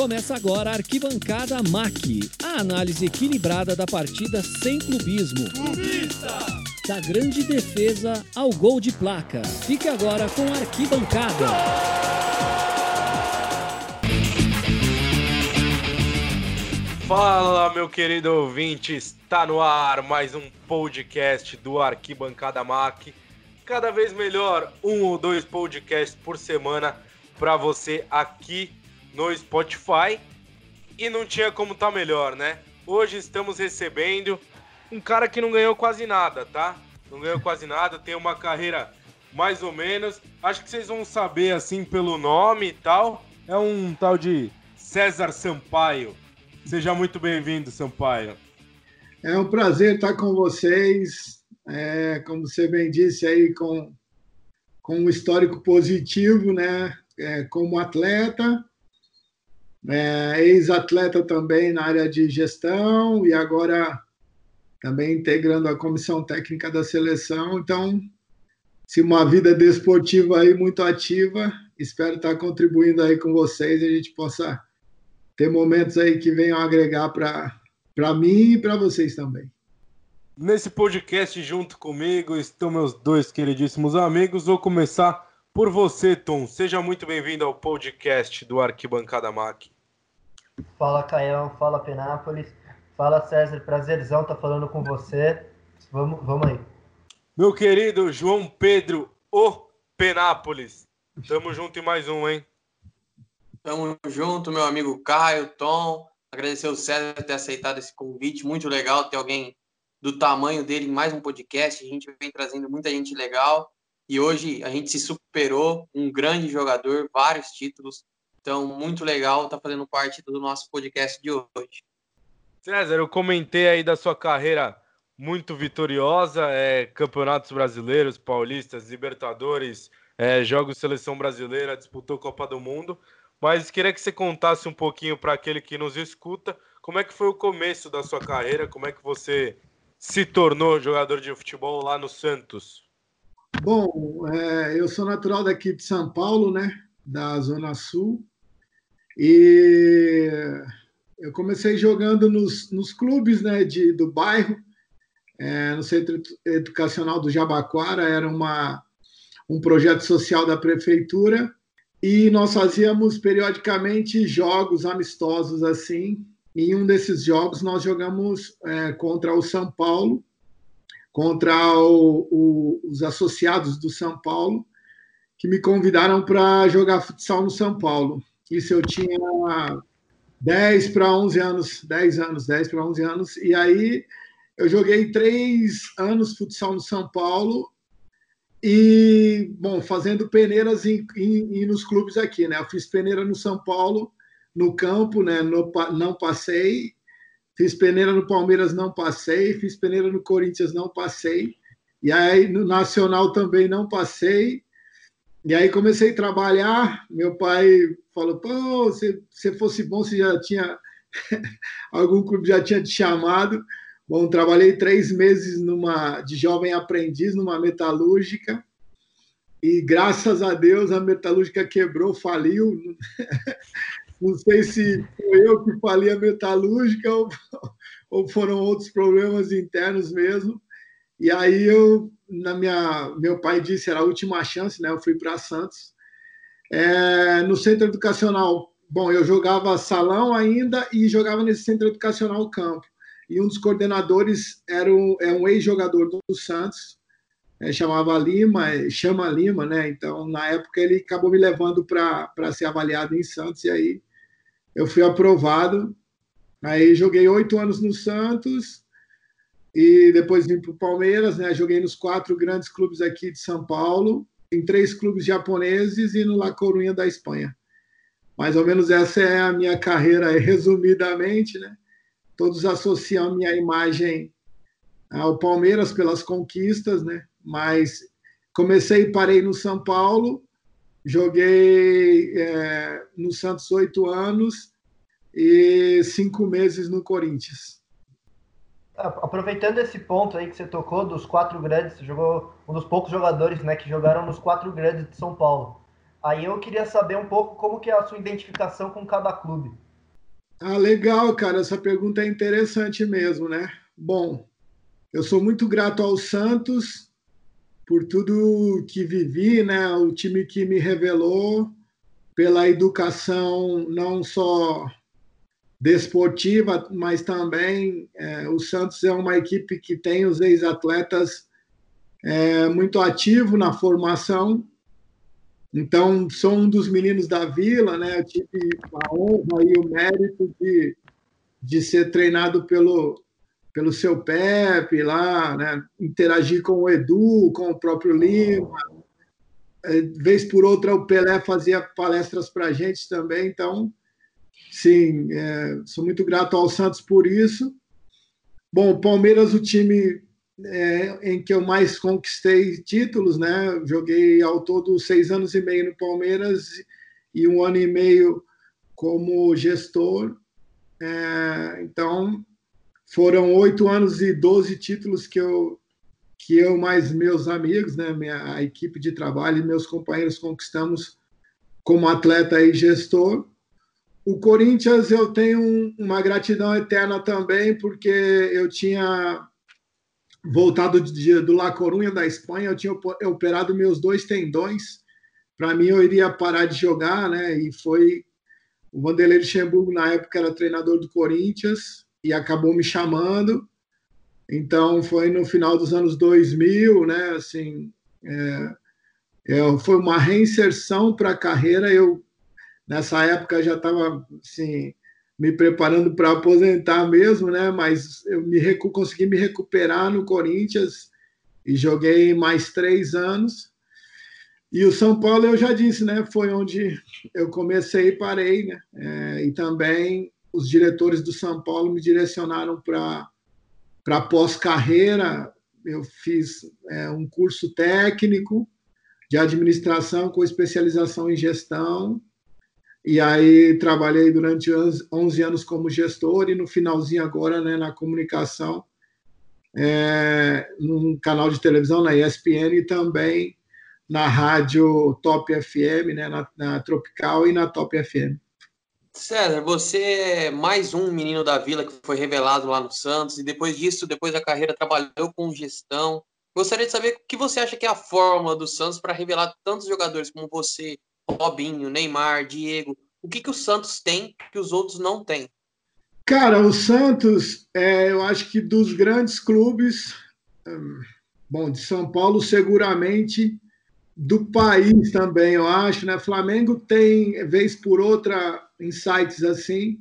Começa agora a Arquibancada MAC, a análise equilibrada da partida sem clubismo. Clubista! Da grande defesa ao gol de placa. Fique agora com a Arquibancada. Fala, meu querido ouvinte, está no ar mais um podcast do Arquibancada MAC. Cada vez melhor, um ou dois podcasts por semana para você aqui no Spotify. E não tinha como estar tá melhor, né? Hoje estamos recebendo um cara que não ganhou quase nada, tá? Não ganhou quase nada, tem uma carreira mais ou menos. Acho que vocês vão saber assim pelo nome e tal. É um tal de César Sampaio. Seja muito bem-vindo, Sampaio. É um prazer estar com vocês. É, como você bem disse aí, com, com um histórico positivo, né? É, como atleta, é, ex-atleta também na área de gestão e agora também integrando a comissão técnica da seleção. Então, se uma vida desportiva aí muito ativa, espero estar contribuindo aí com vocês e a gente possa ter momentos aí que venham agregar para mim e para vocês também. Nesse podcast junto comigo estão meus dois queridíssimos amigos. Vou começar por você, Tom. Seja muito bem-vindo ao podcast do Arquibancada MAC. Fala, Caião. Fala, Penápolis. Fala, César. Prazerzão estar tá falando com você. Vamos, vamos aí. Meu querido João Pedro, o Penápolis. Tamo junto em mais um, hein? Tamo junto, meu amigo Caio, Tom. Agradecer o César por ter aceitado esse convite. Muito legal ter alguém do tamanho dele em mais um podcast. A gente vem trazendo muita gente legal. E hoje a gente se superou, um grande jogador, vários títulos. Então, muito legal estar tá fazendo parte do nosso podcast de hoje. César, eu comentei aí da sua carreira muito vitoriosa, é, campeonatos brasileiros, paulistas, libertadores, é, jogos seleção brasileira, disputou Copa do Mundo. Mas queria que você contasse um pouquinho para aquele que nos escuta, como é que foi o começo da sua carreira, como é que você se tornou jogador de futebol lá no Santos? Bom, é, eu sou natural daqui de São Paulo, né? Da Zona Sul. E eu comecei jogando nos, nos clubes né, de, do bairro, é, no Centro Educacional do Jabaquara, era uma, um projeto social da prefeitura, e nós fazíamos periodicamente jogos amistosos assim. Em um desses jogos, nós jogamos é, contra o São Paulo, contra o, o, os associados do São Paulo, que me convidaram para jogar futsal no São Paulo. Isso eu tinha 10 para 11 anos, 10 anos, 10 para 11 anos, e aí eu joguei três anos futsal no São Paulo e, bom, fazendo peneiras em, em, em, nos clubes aqui, né? Eu fiz peneira no São Paulo, no campo, né? No, não passei, Fiz peneira no Palmeiras, não passei. Fiz peneira no Corinthians, não passei. E aí no Nacional também não passei. E aí comecei a trabalhar. Meu pai falou: pô, se você fosse bom, você já tinha. Algum clube já tinha te chamado. Bom, trabalhei três meses numa de jovem aprendiz numa metalúrgica e graças a Deus a metalúrgica quebrou, faliu. Não sei se foi eu que falei a metalúrgica ou, ou foram outros problemas internos mesmo. E aí eu, na minha, meu pai disse era a última chance, né? Eu fui para Santos. É, no centro educacional, bom, eu jogava salão ainda e jogava nesse centro educacional campo. E um dos coordenadores era um, é um ex-jogador do Santos, é, chamava Lima, chama Lima, né? Então, na época, ele acabou me levando para ser avaliado em Santos, e aí eu fui aprovado. Aí joguei oito anos no Santos e depois vim para o Palmeiras, né? Joguei nos quatro grandes clubes aqui de São Paulo, em três clubes japoneses e no La Coruña da Espanha. Mais ou menos essa é a minha carreira, resumidamente, né? Todos associam minha imagem ao Palmeiras pelas conquistas, né? Mas comecei e parei no São Paulo Joguei é, no Santos oito anos e cinco meses no Corinthians. Aproveitando esse ponto aí que você tocou dos quatro grandes, você jogou um dos poucos jogadores né, que jogaram nos quatro grandes de São Paulo. Aí eu queria saber um pouco como que é a sua identificação com cada clube. Ah, legal, cara. Essa pergunta é interessante mesmo, né? Bom, eu sou muito grato ao Santos por tudo que vivi, né? O time que me revelou, pela educação não só desportiva, mas também é, o Santos é uma equipe que tem os ex-atletas é, muito ativo na formação. Então, sou um dos meninos da vila, né? Eu tive a honra e o mérito de, de ser treinado pelo, pelo seu Pepe lá, né? interagir com o Edu, com o próprio Lima. É, vez por outra, o Pelé fazia palestras para a gente também. Então, sim, é, sou muito grato ao Santos por isso. Bom, Palmeiras, o time é, em que eu mais conquistei títulos, né? Joguei ao todo seis anos e meio no Palmeiras e um ano e meio como gestor. É, então, foram oito anos e doze títulos que eu que eu mais meus amigos, né, minha a equipe de trabalho e meus companheiros conquistamos como atleta e gestor. O Corinthians eu tenho uma gratidão eterna também porque eu tinha voltado de, do La Coruña da Espanha, eu tinha operado meus dois tendões. Para mim eu iria parar de jogar, né? E foi o Vanderlei Luxemburgo na época era treinador do Corinthians e acabou me chamando. Então foi no final dos anos 2000, né? Assim, é, é, foi uma reinserção para a carreira. Eu nessa época já estava assim me preparando para aposentar mesmo, né? Mas eu me consegui me recuperar no Corinthians e joguei mais três anos. E o São Paulo, eu já disse, né? Foi onde eu comecei e parei, né? É, e também os diretores do São Paulo me direcionaram para pós-carreira. Eu fiz é, um curso técnico de administração com especialização em gestão. E aí trabalhei durante 11 anos como gestor e no finalzinho agora né, na comunicação, é, num canal de televisão, na ESPN e também na rádio Top FM, né, na, na Tropical e na Top FM. César, você é mais um menino da vila que foi revelado lá no Santos e depois disso, depois da carreira, trabalhou com gestão. Gostaria de saber o que você acha que é a fórmula do Santos para revelar tantos jogadores como você, Robinho, Neymar, Diego. O que, que o Santos tem que os outros não têm? Cara, o Santos, é, eu acho que dos grandes clubes, hum, bom, de São Paulo, seguramente do país também, eu acho, né? Flamengo tem, vez por outra, insights assim,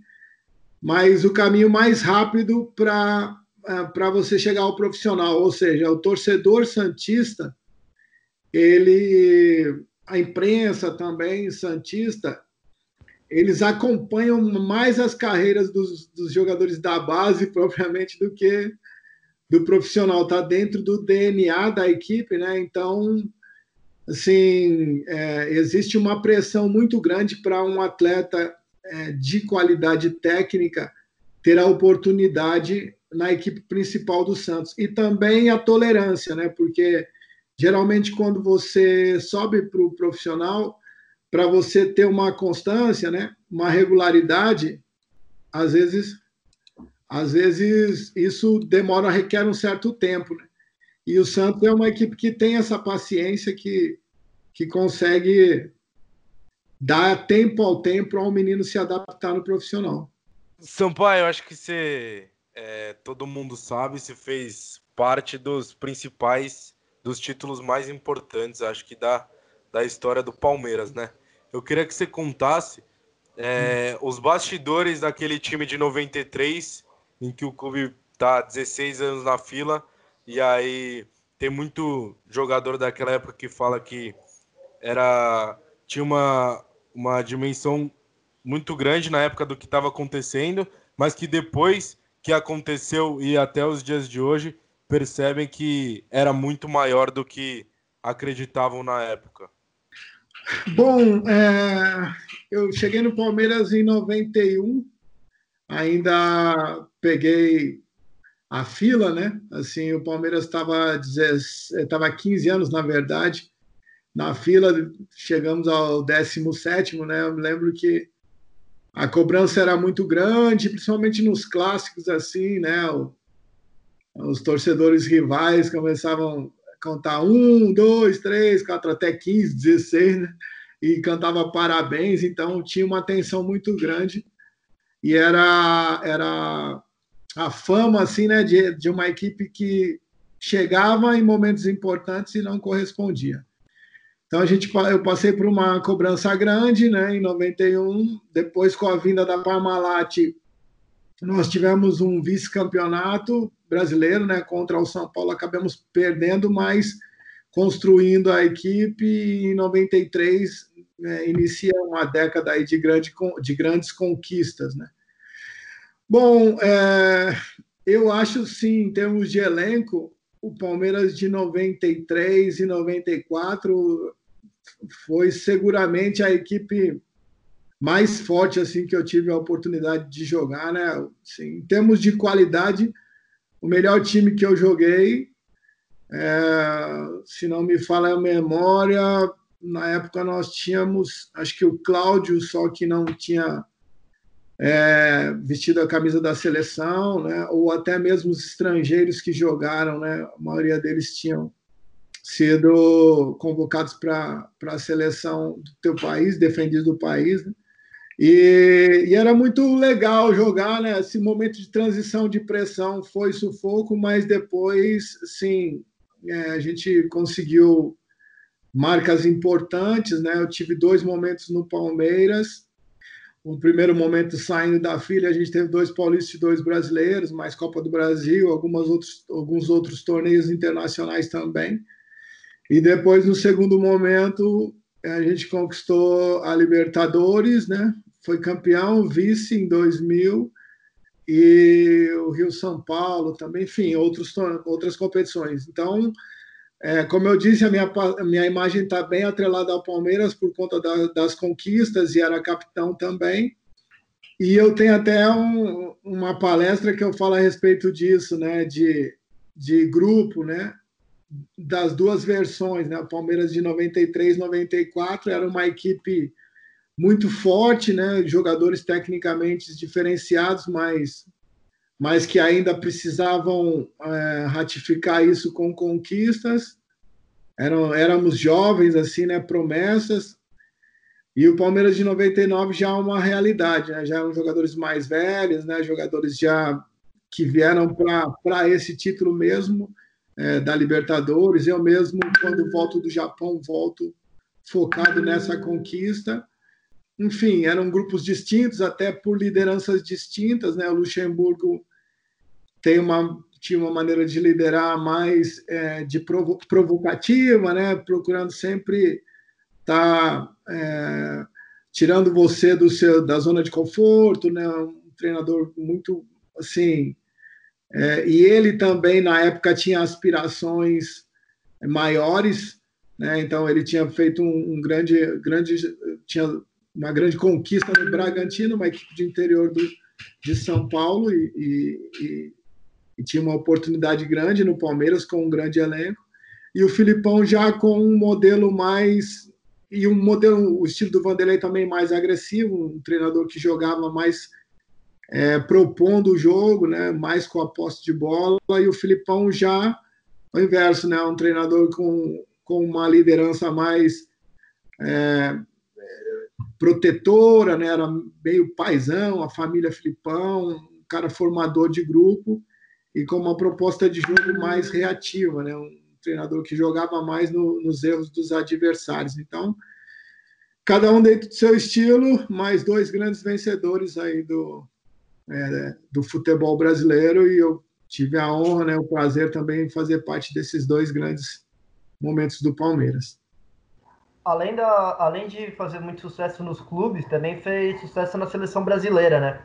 mas o caminho mais rápido para é, para você chegar ao profissional, ou seja, o torcedor santista, ele a imprensa também santista, eles acompanham mais as carreiras dos, dos jogadores da base propriamente do que do profissional, tá dentro do DNA da equipe, né? Então, assim, é, existe uma pressão muito grande para um atleta é, de qualidade técnica ter a oportunidade na equipe principal do Santos. E também a tolerância, né? Porque geralmente quando você sobe para o profissional, para você ter uma constância, né? Uma regularidade, às vezes, às vezes isso demora, requer um certo tempo, né? E o Santos é uma equipe que tem essa paciência que, que consegue dá tempo ao tempo ao menino se adaptar no profissional. Sampaio, eu acho que você, é, todo mundo sabe, se fez parte dos principais, dos títulos mais importantes, acho que da, da história do Palmeiras, né? Eu queria que você contasse é, hum. os bastidores daquele time de 93, em que o clube tá 16 anos na fila, e aí tem muito jogador daquela época que fala que era tinha uma, uma dimensão muito grande na época do que estava acontecendo, mas que depois que aconteceu e até os dias de hoje percebem que era muito maior do que acreditavam na época. Bom, é, eu cheguei no Palmeiras em 91, ainda peguei a fila, né? Assim, o Palmeiras estava estava 15 anos, na verdade, na fila, chegamos ao 17, né? Eu me lembro que a cobrança era muito grande, principalmente nos clássicos assim, né? Os torcedores rivais começavam a contar um, dois, três, quatro, até 15, 16, né? E cantava parabéns, então tinha uma tensão muito grande e era era a fama assim, né, de, de uma equipe que chegava em momentos importantes e não correspondia. Então a gente, eu passei por uma cobrança grande, né, em 91. Depois com a vinda da Parmalat, nós tivemos um vice-campeonato brasileiro, né, contra o São Paulo. Acabamos perdendo, mas construindo a equipe. E em 93 né, inicia uma década aí de, grande, de grandes conquistas, né. Bom, é, eu acho sim, em termos de elenco, o Palmeiras de 93 e 94 foi seguramente a equipe mais forte assim que eu tive a oportunidade de jogar, né? Assim, em termos de qualidade, o melhor time que eu joguei, é, se não me falha a memória, na época nós tínhamos, acho que o Cláudio, só que não tinha é, vestido a camisa da seleção, né? Ou até mesmo os estrangeiros que jogaram, né? A maioria deles tinham sido convocados para a seleção do teu país, defendidos do país. Né? E, e, era muito legal jogar, né? Esse momento de transição de pressão foi sufoco, mas depois, sim, é, a gente conseguiu marcas importantes, né? Eu tive dois momentos no Palmeiras. O primeiro momento saindo da filha, a gente teve dois paulistas e dois brasileiros, mais Copa do Brasil, algumas outros, alguns outros torneios internacionais também. E depois, no segundo momento, a gente conquistou a Libertadores, né? Foi campeão, vice em 2000 e o Rio São Paulo também, enfim, outros, outras competições. Então, é, como eu disse, a minha, minha imagem está bem atrelada ao Palmeiras por conta da, das conquistas e era capitão também. E eu tenho até um, uma palestra que eu falo a respeito disso, né, de, de grupo, né? Das duas versões, né? O Palmeiras de 93, 94 era uma equipe muito forte, né? Jogadores tecnicamente diferenciados, mas, mas que ainda precisavam é, ratificar isso com conquistas. Eram, éramos jovens, assim, né? Promessas. E o Palmeiras de 99 já é uma realidade, né? Já eram jogadores mais velhos, né? Jogadores já que vieram para esse título mesmo é, da Libertadores. Eu mesmo, quando volto do Japão, volto focado nessa conquista. Enfim, eram grupos distintos, até por lideranças distintas. Né? O Luxemburgo tem uma, tinha uma maneira de liderar mais é, de provo provocativa, né? procurando sempre estar tá, é, tirando você do seu, da zona de conforto, né? um treinador muito assim é, e ele também, na época, tinha aspirações maiores, né? então ele tinha feito um, um, grande, grande, tinha uma grande conquista no Bragantino, uma equipe de interior do, de São Paulo, e, e, e, tinha uma oportunidade grande no Palmeiras com um grande elenco. E o Filipão já com um modelo mais e um modelo, o estilo do Vanderlei também mais agressivo, um treinador que jogava mais é, propondo o jogo, né, mais com a posse de bola, e o Filipão já o inverso, né, um treinador com, com uma liderança mais é, protetora, né, era meio paisão, a família Filipão, um cara formador de grupo e com uma proposta de jogo mais reativa, né, um treinador que jogava mais no, nos erros dos adversários. Então, cada um dentro do seu estilo, mais dois grandes vencedores aí do, é, do futebol brasileiro e eu tive a honra, né, o prazer também fazer parte desses dois grandes momentos do Palmeiras. Além, da, além de fazer muito sucesso nos clubes, também fez sucesso na seleção brasileira, né?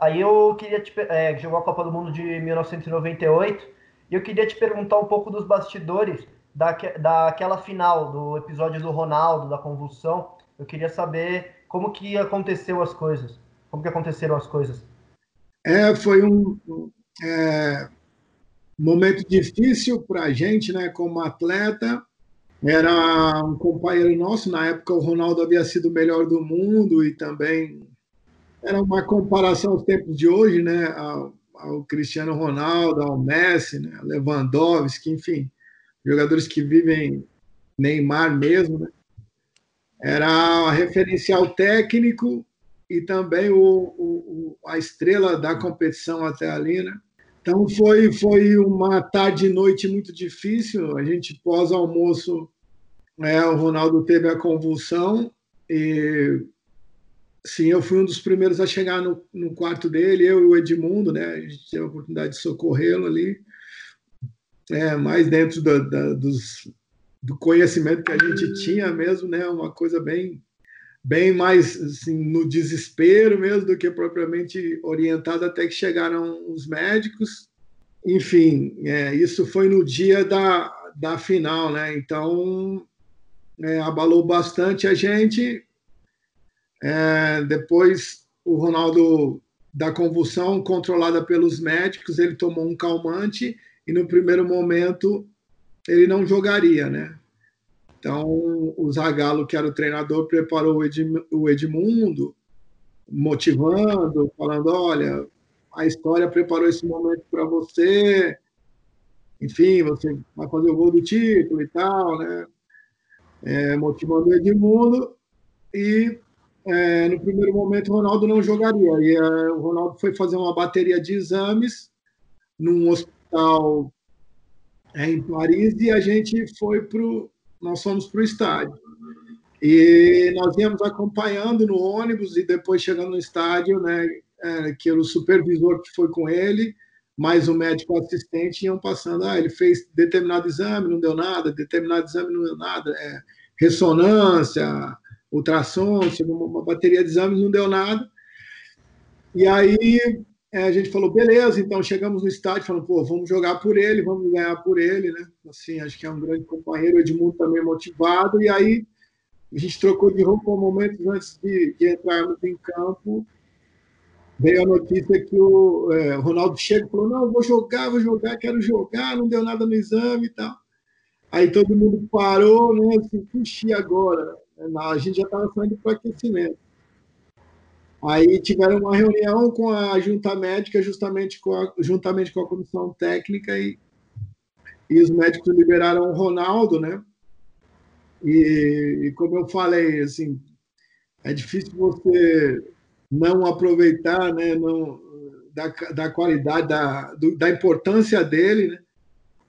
Aí eu queria te é, jogou a Copa do Mundo de 1998 e eu queria te perguntar um pouco dos bastidores da, daquela final do episódio do Ronaldo da convulsão. Eu queria saber como que aconteceu as coisas, como que aconteceram as coisas. É, foi um é, momento difícil para a gente, né, como atleta. Era um companheiro nosso, na época o Ronaldo havia sido o melhor do mundo e também era uma comparação aos tempos de hoje, né? Ao, ao Cristiano Ronaldo, ao Messi, né? Lewandowski, enfim, jogadores que vivem Neymar mesmo, né? Era referencial técnico e também o, o, a estrela da competição até ali, né? Então foi, foi uma tarde e noite muito difícil. A gente pós-almoço, é, o Ronaldo teve a convulsão e sim, eu fui um dos primeiros a chegar no, no quarto dele, eu e o Edmundo, né? A gente teve a oportunidade de socorrê-lo ali, é, mais dentro da, da, dos, do conhecimento que a gente tinha mesmo, né? Uma coisa bem bem mais assim, no desespero mesmo do que propriamente orientado até que chegaram os médicos. Enfim, é, isso foi no dia da, da final, né? Então é, abalou bastante a gente. É, depois o Ronaldo da convulsão controlada pelos médicos, ele tomou um calmante e no primeiro momento ele não jogaria, né? Então, o Zagallo, que era o treinador, preparou o Edmundo, motivando, falando: olha, a história preparou esse momento para você, enfim, você vai fazer o gol do título e tal, né? É, motivando o Edmundo. E é, no primeiro momento o Ronaldo não jogaria. E é, o Ronaldo foi fazer uma bateria de exames num hospital é, em Paris e a gente foi para nós fomos para o estádio. E nós íamos acompanhando no ônibus e depois chegando no estádio, né, é, que era o supervisor que foi com ele, mais o médico assistente iam passando. Ah, ele fez determinado exame, não deu nada, determinado exame não deu nada, é, ressonância, ultrassom, uma bateria de exames, não deu nada. E aí é, a gente falou, beleza, então chegamos no estádio, falando, pô, vamos jogar por ele, vamos ganhar por ele, né? Assim, acho que é um grande companheiro, o Edmundo também motivado, e aí a gente trocou de roupa momentos antes de, de entrarmos em campo. Veio a notícia que o é, Ronaldo chega e falou: Não, vou jogar, vou jogar, quero jogar, não deu nada no exame e tal. Aí todo mundo parou, né? Assim, puxa, agora? A gente já estava saindo para aquecimento. Aí tiveram uma reunião com a junta médica, justamente com a, juntamente com a comissão técnica, e, e os médicos liberaram o Ronaldo, né? E, e, como eu falei, assim, é difícil você não aproveitar, né, não, da, da qualidade, da, do, da importância dele, né,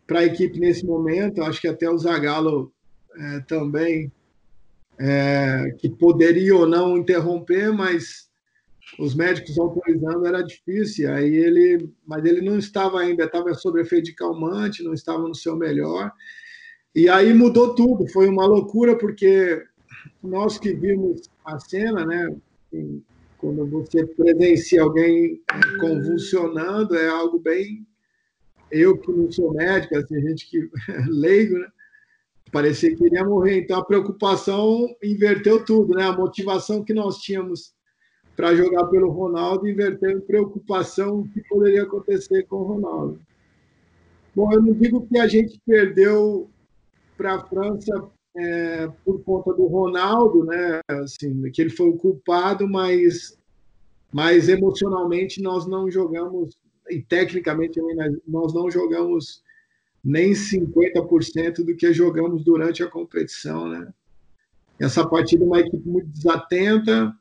para a equipe nesse momento. Acho que até o Zagallo é, também, é, que poderia ou não interromper, mas os médicos autorizando era difícil. Aí ele, mas ele não estava ainda, estava sob efeito de calmante, não estava no seu melhor. E aí mudou tudo. Foi uma loucura porque nós que vimos a cena, né? Quando você presencia alguém convulsionando, é algo bem. Eu que não sou médico, assim, gente que leigo, né? Parecia que iria morrer. Então a preocupação inverteu tudo, né? A motivação que nós tínhamos para jogar pelo Ronaldo, invertendo preocupação que poderia acontecer com o Ronaldo. Bom, eu não digo que a gente perdeu para a França é, por conta do Ronaldo, né? Assim, que ele foi o culpado, mas, mas emocionalmente nós não jogamos e tecnicamente nós não jogamos nem 50% do que jogamos durante a competição, né? Essa partida é uma equipe muito desatenta,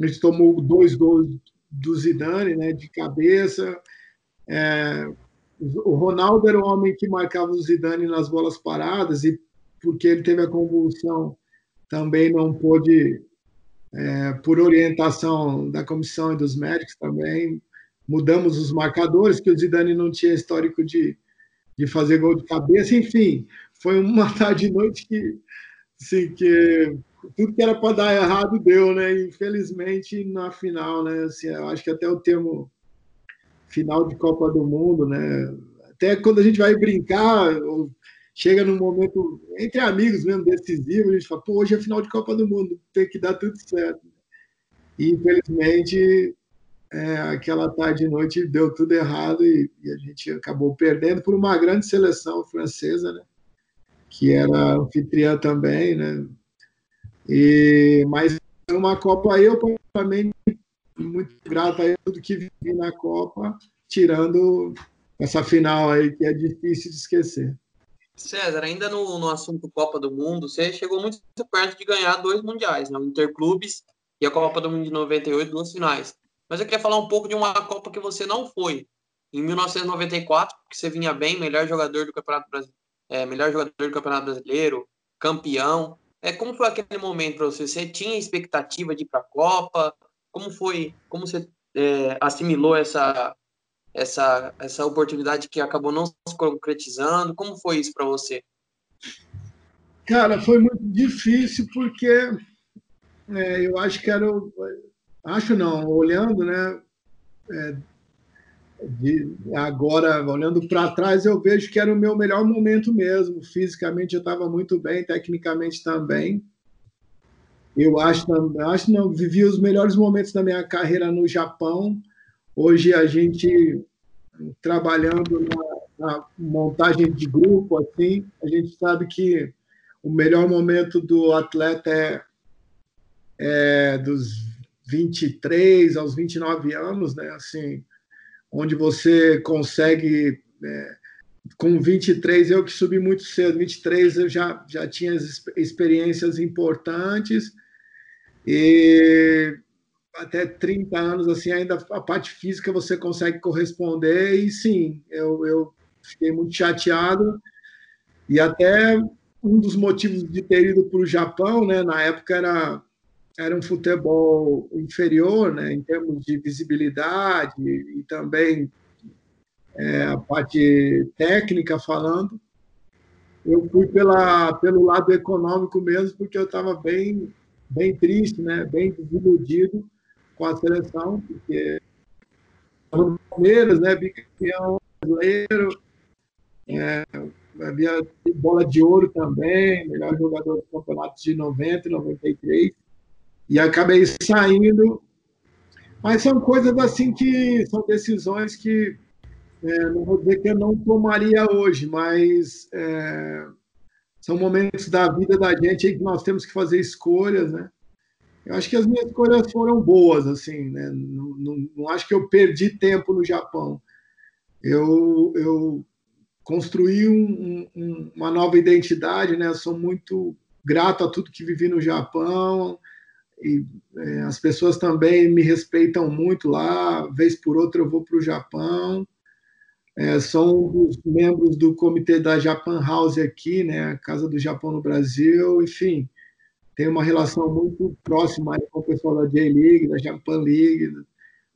a gente tomou dois gols do Zidane, né, de cabeça. É, o Ronaldo era o homem que marcava o Zidane nas bolas paradas e porque ele teve a convulsão também não pôde, é, por orientação da comissão e dos médicos também, mudamos os marcadores, que o Zidane não tinha histórico de, de fazer gol de cabeça, enfim, foi uma tarde e noite que, assim, que tudo que era para dar errado deu, né? Infelizmente, na final, né? Assim, acho que até o termo final de Copa do Mundo, né? Até quando a gente vai brincar, chega num momento entre amigos mesmo decisivo, a gente fala, pô, hoje é final de Copa do Mundo, tem que dar tudo certo. E infelizmente, é, aquela tarde e noite deu tudo errado e, e, a gente acabou perdendo por uma grande seleção francesa, né? Que era anfitriã também, né? E, mas uma Copa eu, particularmente, muito grato a tudo que vivi na Copa, tirando essa final aí que é difícil de esquecer. César, ainda no, no assunto Copa do Mundo, você chegou muito perto de ganhar dois mundiais, né? o Interclubes e a Copa do Mundo de 98, duas finais. Mas eu queria falar um pouco de uma Copa que você não foi. Em 1994, que você vinha bem, melhor jogador do Campeonato é, melhor jogador do Campeonato Brasileiro, campeão. É, como foi aquele momento para você? Você tinha expectativa de ir para a Copa? Como foi? Como você é, assimilou essa, essa, essa oportunidade que acabou não se concretizando? Como foi isso para você? Cara, foi muito difícil porque é, eu acho que era. Acho não, olhando, né? É, agora, olhando para trás, eu vejo que era o meu melhor momento mesmo. Fisicamente eu estava muito bem, tecnicamente também. Eu acho, acho não, vivi os melhores momentos da minha carreira no Japão. Hoje a gente trabalhando na, na, montagem de grupo, assim, a gente sabe que o melhor momento do atleta é, é dos 23 aos 29 anos, né? Assim, onde você consegue é, com 23 eu que subi muito cedo, 23 eu já já tinha experiências importantes e até 30 anos, assim, ainda a parte física você consegue corresponder, e sim, eu, eu fiquei muito chateado, e até um dos motivos de ter ido para o Japão, né, na época era, era um futebol inferior, né, em termos de visibilidade e também é, a parte técnica falando, eu fui pela, pelo lado econômico mesmo, porque eu estava bem, bem triste, né, bem desiludido, com a seleção, porque o Palmeiras, né, bicampeão brasileiro, é, havia bola de ouro também, melhor jogador do campeonato de 90 e 93, e acabei saindo. Mas são coisas assim que são decisões que é, não vou dizer que eu não tomaria hoje, mas é, são momentos da vida da gente em que nós temos que fazer escolhas, né? Eu acho que as minhas escolhas foram boas, assim, né? Não, não, não acho que eu perdi tempo no Japão. Eu, eu construí um, um, uma nova identidade, né? Eu sou muito grato a tudo que vivi no Japão e é, as pessoas também me respeitam muito lá. Vez por outra eu vou para o Japão. É, sou um dos membros do comitê da Japan House aqui, né? A Casa do Japão no Brasil, enfim tenho uma relação muito próxima com o pessoal da J-League, da Japan League.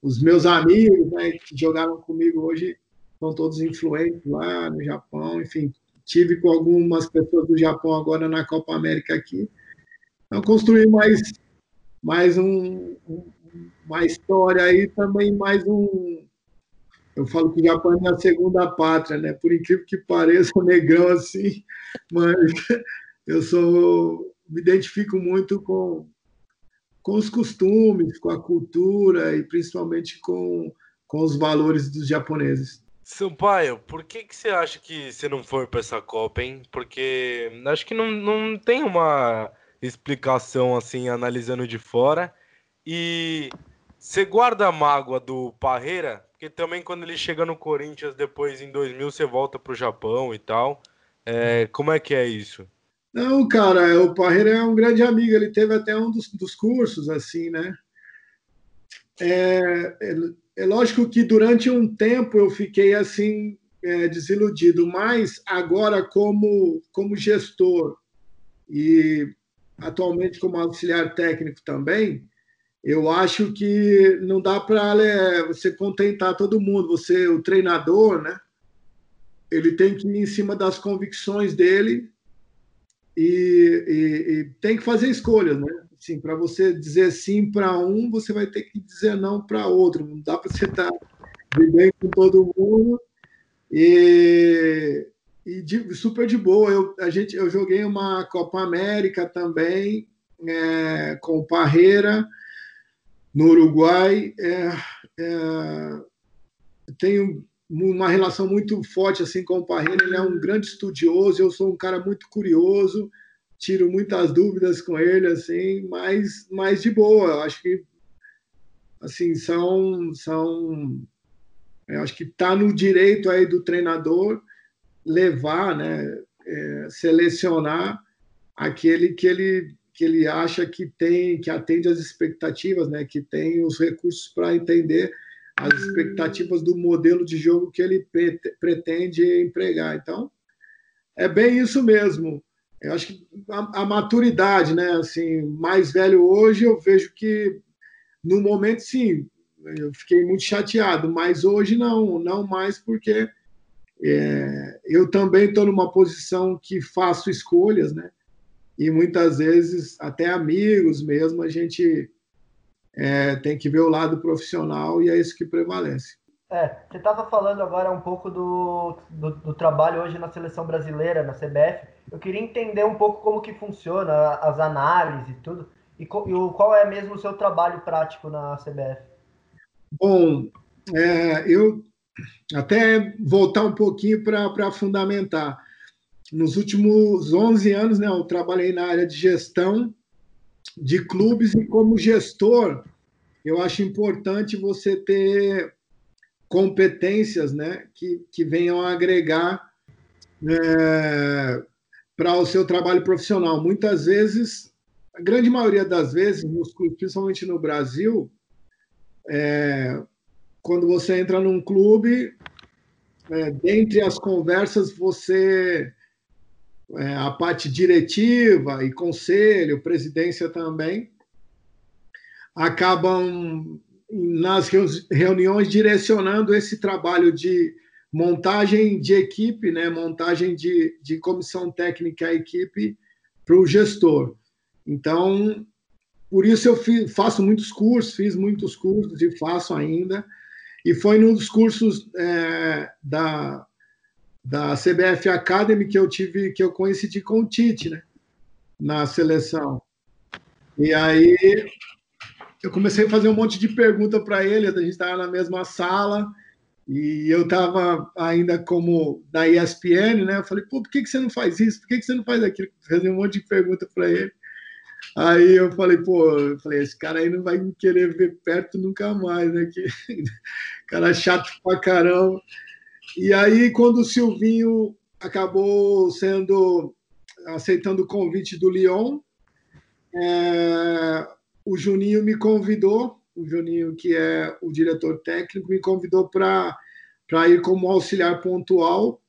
Os meus amigos né, que jogaram comigo hoje são todos influentes lá no Japão. Enfim, tive com algumas pessoas do Japão agora na Copa América aqui. Então, construí mais, mais um, uma história aí, também mais um. Eu falo que o Japão é a segunda pátria, né? Por incrível que pareça, negrão assim, mas eu sou me identifico muito com, com os costumes, com a cultura e principalmente com, com os valores dos japoneses. Sampaio, por que, que você acha que você não foi para essa Copa, hein? Porque acho que não, não tem uma explicação assim, analisando de fora. E você guarda a mágoa do Parreira? Porque também quando ele chega no Corinthians, depois em 2000, você volta para o Japão e tal. É, como é que é isso? Não, cara, o Parreira é um grande amigo, ele teve até um dos, dos cursos, assim, né? É, é, é, lógico que durante um tempo eu fiquei, assim, é, desiludido, mas agora, como, como gestor e atualmente como auxiliar técnico também, eu acho que não dá para é, você contentar todo mundo. Você, o treinador, né? Ele tem que ir em cima das convicções dele e, e, e tem que fazer escolhas, né? Assim, para você dizer sim para um, você vai ter que dizer não para outro. Não dá para você estar tá bem com todo mundo e, e de, super de boa. Eu, a gente, eu joguei uma Copa América também é, com o Parreira no Uruguai. É, é, tenho uma relação muito forte assim com o Parreira. Ele é um grande estudioso, eu sou um cara muito curioso, tiro muitas dúvidas com ele assim, mas mais de boa. Eu acho que assim, são, são eu acho que está no direito aí do treinador levar, né, é, selecionar aquele que ele que ele acha que tem, que atende às expectativas, né, que tem os recursos para entender as expectativas do modelo de jogo que ele pretende empregar. Então, é bem isso mesmo. Eu acho que a, a, maturidade, né? Assim, mais velho hoje, eu vejo que no momento sim, eu fiquei muito chateado, mas hoje não, não mais porque é, eu também estou numa posição que faço escolhas, né? E muitas vezes até amigos mesmo a gente é, tem que ver o lado profissional e é isso que prevalece. É, você estava falando agora um pouco do, do, do, trabalho hoje na seleção brasileira, na CBF. Eu queria entender um pouco como que funciona as análises e tudo, e, e qual é mesmo o seu trabalho prático na CBF. Bom, é, eu até voltar um pouquinho para fundamentar. Nos últimos 11 anos, né, eu trabalhei na área de gestão de clubes e como gestor, eu acho importante você ter competências né, que, que venham a agregar é, para o seu trabalho profissional. Muitas vezes, a grande maioria das vezes, nos clubes, principalmente no Brasil, é, quando você entra num clube, é, dentre as conversas, você é, a parte diretiva e conselho, presidência também, acabam nas reuniões direcionando esse trabalho de montagem de equipe, né, montagem de, de comissão técnica à equipe para o gestor. Então, por isso eu fiz, faço muitos cursos, fiz muitos cursos e faço ainda. E foi num dos cursos é, da da CBF Academy que eu tive, que eu coincidi com o Tite, né? Na seleção. E aí eu comecei a fazer um monte de pergunta para ele, a gente estava na mesma sala e eu estava ainda como da ESPN, né? Eu falei, pô, por que, que você não faz isso? Por que, que você não faz aquilo? Fazer um monte de pergunta para ele. Aí eu falei, pô, eu falei, esse cara aí não vai me querer ver perto nunca mais, né? Que cara chato pra caramba. E aí, quando o Silvinho acabou sendo aceitando o convite do Lyon, é, o Juninho me convidou, o Juninho, que é o diretor técnico, me convidou para ir como auxiliar pontual,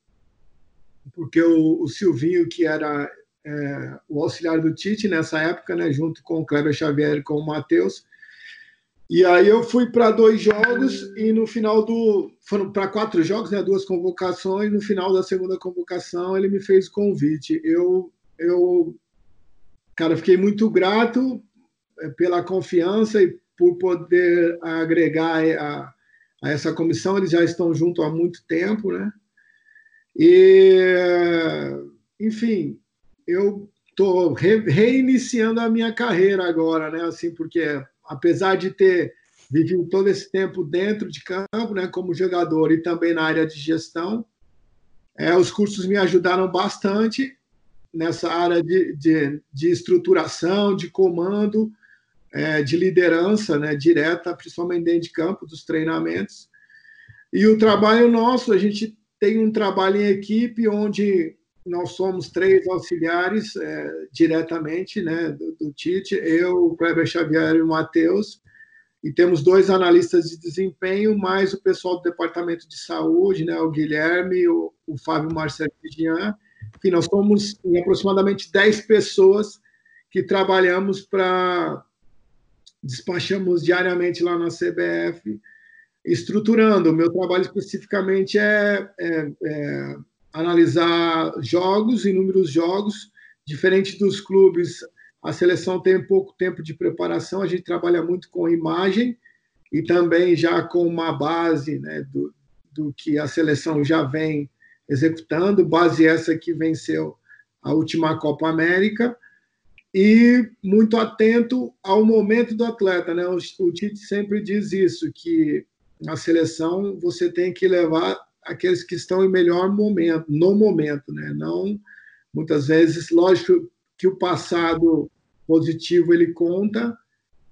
porque o, o Silvinho, que era é, o auxiliar do Tite nessa época, né, junto com o Kleber Xavier e com o Matheus, e aí eu fui para dois jogos e no final do. Foram para quatro jogos, né? Duas convocações. No final da segunda convocação, ele me fez o convite. Eu, eu cara, fiquei muito grato eh, pela confiança e por poder agregar a, a essa comissão. Eles já estão junto há muito tempo, né? E, enfim, eu estou re, reiniciando a minha carreira agora, né? Assim, porque apesar de ter vivido todo esse tempo dentro de campo, né, como jogador e também na área de gestão, é, os cursos me ajudaram bastante nessa área de, de, de estruturação, de comando, é, de liderança né, direta, principalmente dentro de campo, dos treinamentos. E o trabalho nosso, a gente tem um trabalho em equipe onde nós somos três auxiliares é, diretamente né, do, do, Tite, eu, o Kleber Xavier e o Matheus, e temos dois analistas de desempenho, mais o pessoal do Departamento de Saúde, né, o Guilherme, o, o Fábio Marcelo Jean. Enfim, nós somos em aproximadamente 10 pessoas que trabalhamos para. despachamos diariamente lá na CBF, estruturando. O meu trabalho especificamente é, é, é analisar jogos, inúmeros jogos, diferente dos clubes, a seleção tem pouco tempo de preparação, a gente trabalha muito com imagem e também já com uma base né, do, do que a seleção já vem executando, base essa que venceu a última Copa América, e muito atento ao momento do atleta. Né? O, o Tite sempre diz isso, que a seleção você tem que levar aqueles que estão em melhor momento, no momento, né? Não muitas vezes, lógico que o passado positivo ele conta,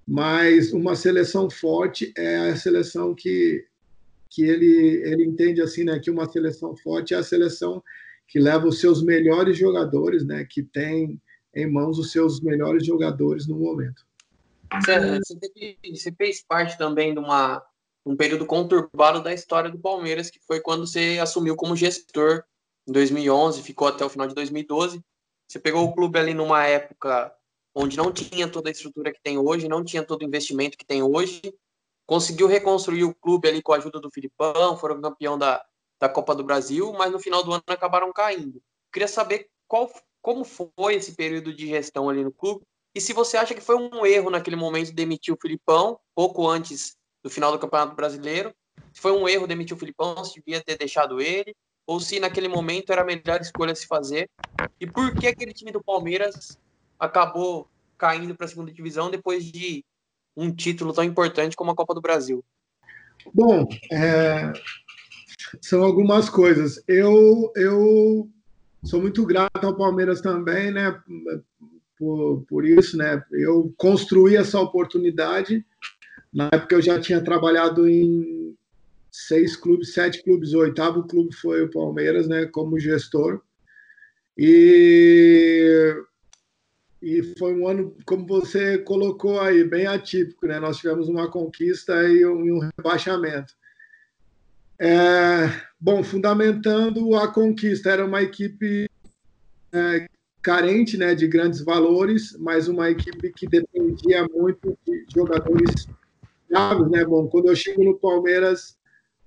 mas uma seleção forte é a seleção que, que ele, ele entende assim, né, que uma seleção forte é a seleção que leva os seus melhores jogadores, né, que tem em mãos os seus melhores jogadores no momento. Você, você fez parte também de uma, um período conturbado da história do Palmeiras, que foi quando você assumiu como gestor em 2011, ficou até o final de 2012. Você pegou o clube ali numa época onde não tinha toda a estrutura que tem hoje, não tinha todo o investimento que tem hoje, conseguiu reconstruir o clube ali com a ajuda do Filipão, foram campeão da, da Copa do Brasil, mas no final do ano acabaram caindo. Queria saber qual, como foi esse período de gestão ali no clube e se você acha que foi um erro naquele momento demitir o Filipão, pouco antes do final do Campeonato Brasileiro, se foi um erro demitir o Filipão, se devia ter deixado ele, ou se naquele momento era a melhor escolha a se fazer, e por que aquele time do Palmeiras acabou caindo para a segunda divisão depois de um título tão importante como a Copa do Brasil? Bom, é, são algumas coisas. Eu, eu sou muito grato ao Palmeiras também, né? Por, por isso, né? Eu construí essa oportunidade. Na época eu já tinha trabalhado em seis clubes, sete clubes, o oitavo clube foi o Palmeiras, né? Como gestor. E e foi um ano, como você colocou aí, bem atípico, né? Nós tivemos uma conquista e um, rebaixamento. É, bom, fundamentando a conquista, era uma equipe é, carente né, de grandes valores, mas uma equipe que dependia muito de jogadores né? Bom, quando eu chego no Palmeiras,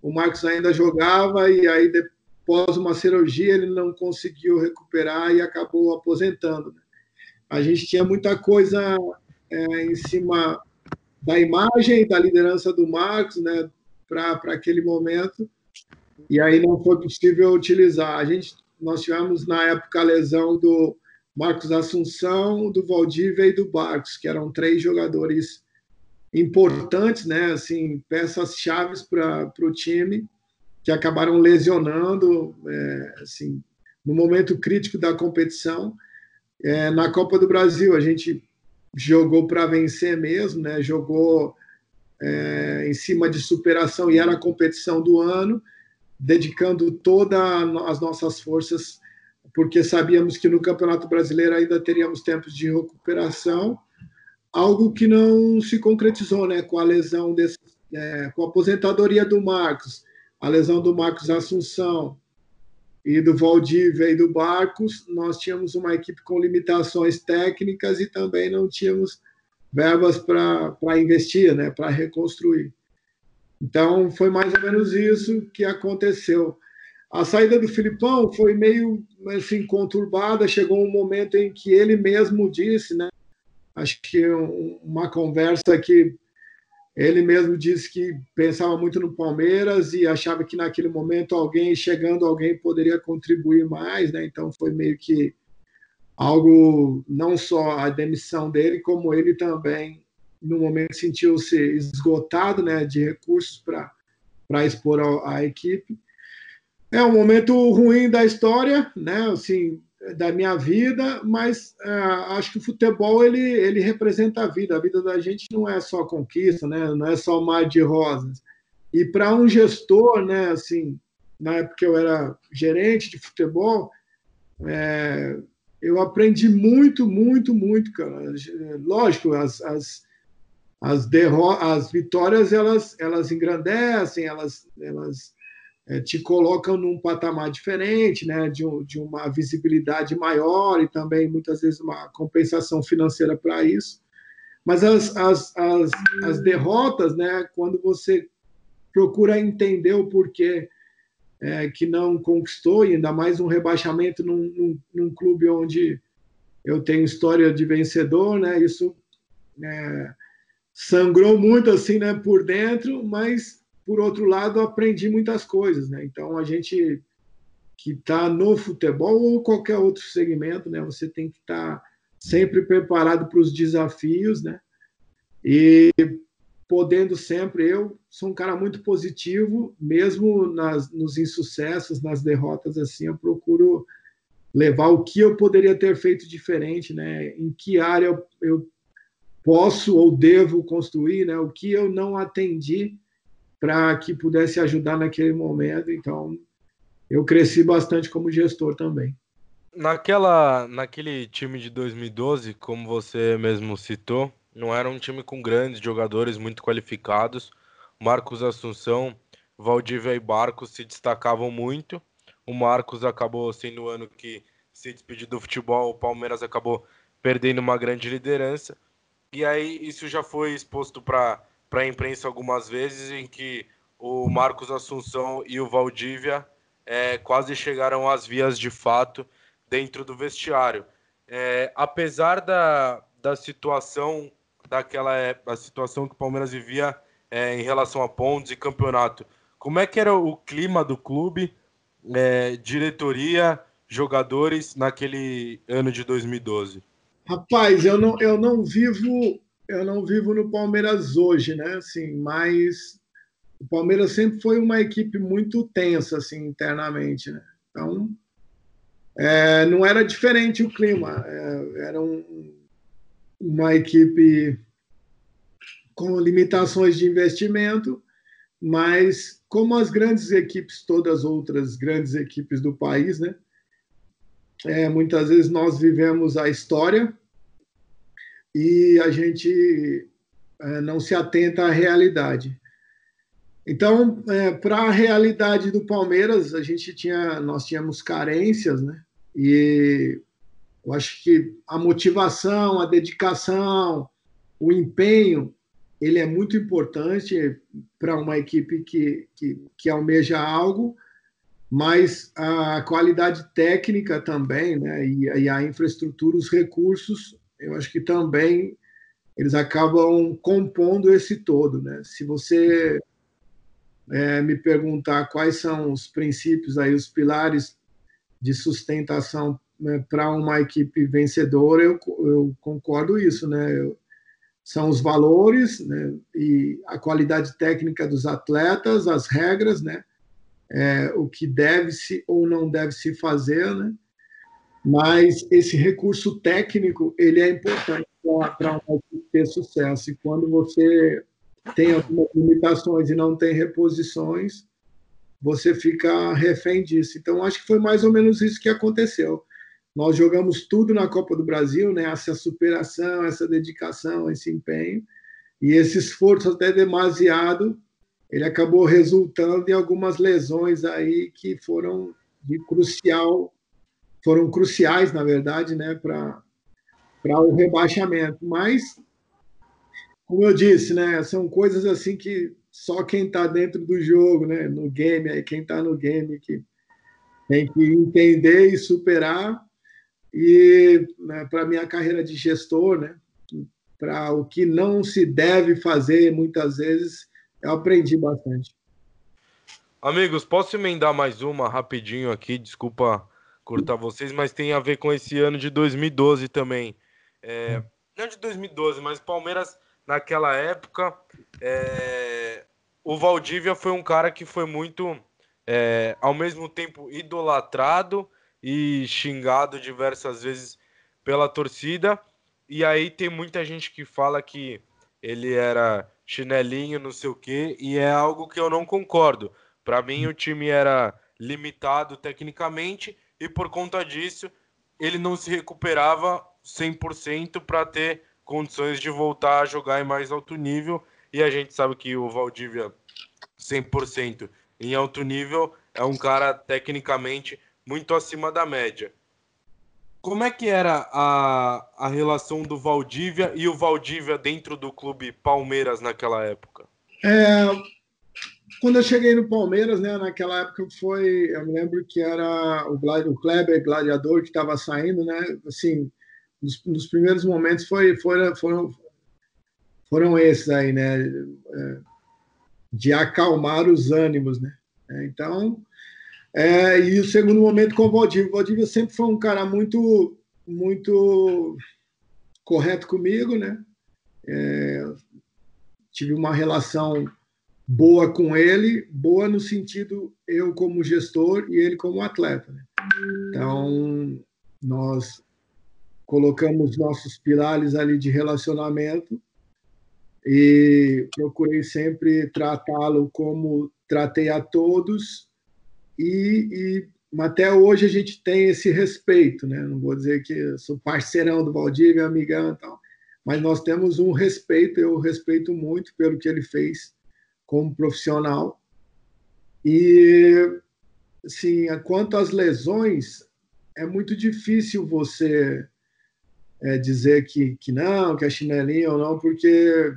o Marcos ainda jogava e aí depois uma cirurgia ele não conseguiu recuperar e acabou aposentando. Né? a gente tinha muita coisa é, em cima da imagem da liderança do Marcos, né, para aquele momento, e aí não foi possível utilizar. A gente, nós tivemos na época a lesão do Marcos Assunção, do Valdívia e do Barcos, que eram três jogadores importantes, né, assim, peças chaves para o time, que acabaram lesionando, é, assim, no momento crítico da competição. É, na Copa do Brasil, a gente jogou para vencer mesmo, né? jogou é, em cima de superação e era a competição do ano, dedicando todas as nossas forças, porque sabíamos que no Campeonato Brasileiro ainda teríamos tempos de recuperação, algo que não se concretizou né? com a lesão, desse, é, com a aposentadoria do Marcos, a lesão do Marcos Assunção, e do Valdívia e do Barcos, nós tínhamos uma equipe com limitações técnicas e também não tínhamos verbas para investir, né, para reconstruir. Então, foi mais ou menos isso que aconteceu. A saída do Filipão foi meio assim, conturbada, chegou um momento em que ele mesmo disse, né, acho que uma conversa que ele mesmo disse que pensava muito no Palmeiras e achava que naquele momento alguém, chegando alguém, poderia contribuir mais, né? Então foi meio que algo, não só a demissão dele, como ele também, no momento, sentiu-se esgotado né, de recursos para expor a, a equipe. É um momento ruim da história, né? Assim, da minha vida, mas é, acho que o futebol ele, ele representa a vida. A vida da gente não é só conquista, né? Não é só mar de rosas. E para um gestor, né? Assim, na época eu era gerente de futebol, é, eu aprendi muito, muito, muito, cara. Lógico, as, as, as, as vitórias elas, elas engrandecem, elas, elas te colocam num patamar diferente, né, de, de uma visibilidade maior e também muitas vezes uma compensação financeira para isso. Mas as, as, as, as, derrotas, né, quando você procura entender o porquê é, que não conquistou, e ainda mais um rebaixamento num, num, num, clube onde eu tenho história de vencedor, né, isso é, sangrou muito assim né, por dentro, mas por outro lado, aprendi muitas coisas, né? Então, a gente que está no futebol ou qualquer outro segmento, né? Você tem que estar tá sempre preparado para os desafios, né? E podendo sempre, eu sou um cara muito positivo, mesmo nas, nos insucessos, nas derrotas, assim, eu procuro levar o que eu poderia ter feito diferente, né? Em que área eu, eu posso ou devo construir, né? O que eu não atendi para que pudesse ajudar naquele momento. Então, eu cresci bastante como gestor também. Naquela, naquele time de 2012, como você mesmo citou, não era um time com grandes jogadores muito qualificados. Marcos Assunção, Valdívia e Barcos se destacavam muito. O Marcos acabou sendo o ano que se despediu do futebol, o Palmeiras acabou perdendo uma grande liderança. E aí isso já foi exposto para a imprensa algumas vezes, em que o Marcos Assunção e o Valdívia é, quase chegaram às vias de fato dentro do vestiário. É, apesar da, da situação daquela é, a situação que o Palmeiras vivia é, em relação a pontos e campeonato, como é que era o clima do clube, é, diretoria, jogadores naquele ano de 2012? Rapaz, eu não, eu não vivo eu não vivo no Palmeiras hoje, né? Assim, mas o Palmeiras sempre foi uma equipe muito tensa assim internamente, né? Então é, não era diferente o clima, é, era um, uma equipe com limitações de investimento, mas como as grandes equipes, todas as outras grandes equipes do país, né? É, muitas vezes nós vivemos a história e a gente é, não se atenta à realidade. Então, é, para a realidade do Palmeiras, a gente tinha, nós tínhamos carências, né? E eu acho que a motivação, a dedicação, o empenho ele é muito importante para uma equipe que, que, que almeja algo, mas a qualidade técnica também, né, e, e, a infraestrutura, os recursos, eu acho que também eles acabam compondo esse todo, né? Se você é, me perguntar quais são os princípios aí, os pilares de sustentação né, para uma equipe vencedora, eu, eu concordo isso, né? Eu, são os valores né, e a qualidade técnica dos atletas, as regras, né, é, o que deve-se ou não deve se fazer, né, mas esse recurso técnico ele é importante para ter sucesso. E quando você tem algumas limitações e não tem reposições, você fica refém disso. Então, acho que foi mais ou menos isso que aconteceu. Nós jogamos tudo na Copa do Brasil, né? Essa superação, essa dedicação, esse empenho e esse esforço até demasiado, ele acabou resultando em algumas lesões aí que foram de crucial, foram cruciais na verdade, né? Para o rebaixamento. Mas, como eu disse, né? São coisas assim que só quem está dentro do jogo, né? No game, aí quem está no game que tem que entender e superar e né, para minha carreira de gestor, né, para o que não se deve fazer muitas vezes, eu aprendi bastante. Amigos, posso emendar mais uma rapidinho aqui? Desculpa cortar vocês, mas tem a ver com esse ano de 2012 também. É, não de 2012, mas Palmeiras naquela época, é, o Valdívia foi um cara que foi muito, é, ao mesmo tempo, idolatrado e xingado diversas vezes pela torcida. E aí tem muita gente que fala que ele era chinelinho, não sei o quê, e é algo que eu não concordo. Para mim, o time era limitado tecnicamente e por conta disso ele não se recuperava 100% para ter condições de voltar a jogar em mais alto nível. E a gente sabe que o Valdívia 100% em alto nível é um cara tecnicamente muito acima da média. Como é que era a, a relação do Valdívia e o Valdívia dentro do clube Palmeiras naquela época? É, quando eu cheguei no Palmeiras, né, naquela época foi, eu me lembro que era o, o Kleber Gladiador que estava saindo, né, assim, nos, nos, primeiros momentos foi, foram, foram, foram esses aí, né, é, de acalmar os ânimos, né, então é, e o segundo momento com o Valdívia. O Valdívia sempre foi um cara muito, muito correto comigo, né? É, tive uma relação boa com ele, boa no sentido eu como gestor e ele como atleta. Né? Então, nós colocamos nossos pilares ali de relacionamento e procurei sempre tratá-lo como tratei a todos e, e até hoje a gente tem esse respeito, né? Não vou dizer que sou parceirão do Valdívia, amigão e tal, mas nós temos um respeito, eu respeito muito pelo que ele fez como profissional. E, assim, quanto às lesões, é muito difícil você é, dizer que, que não, que é chinelinho ou não, porque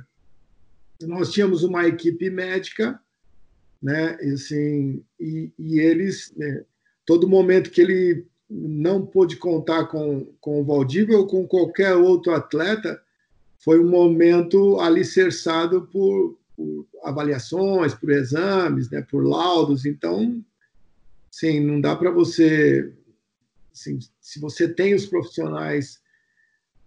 nós tínhamos uma equipe médica, né, e, assim, e, e eles, né, todo momento que ele não pôde contar com, com o Valdívia ou com qualquer outro atleta, foi um momento alicerçado por, por avaliações, por exames, né, por laudos. Então, sim, não dá para você. Assim, se você tem os profissionais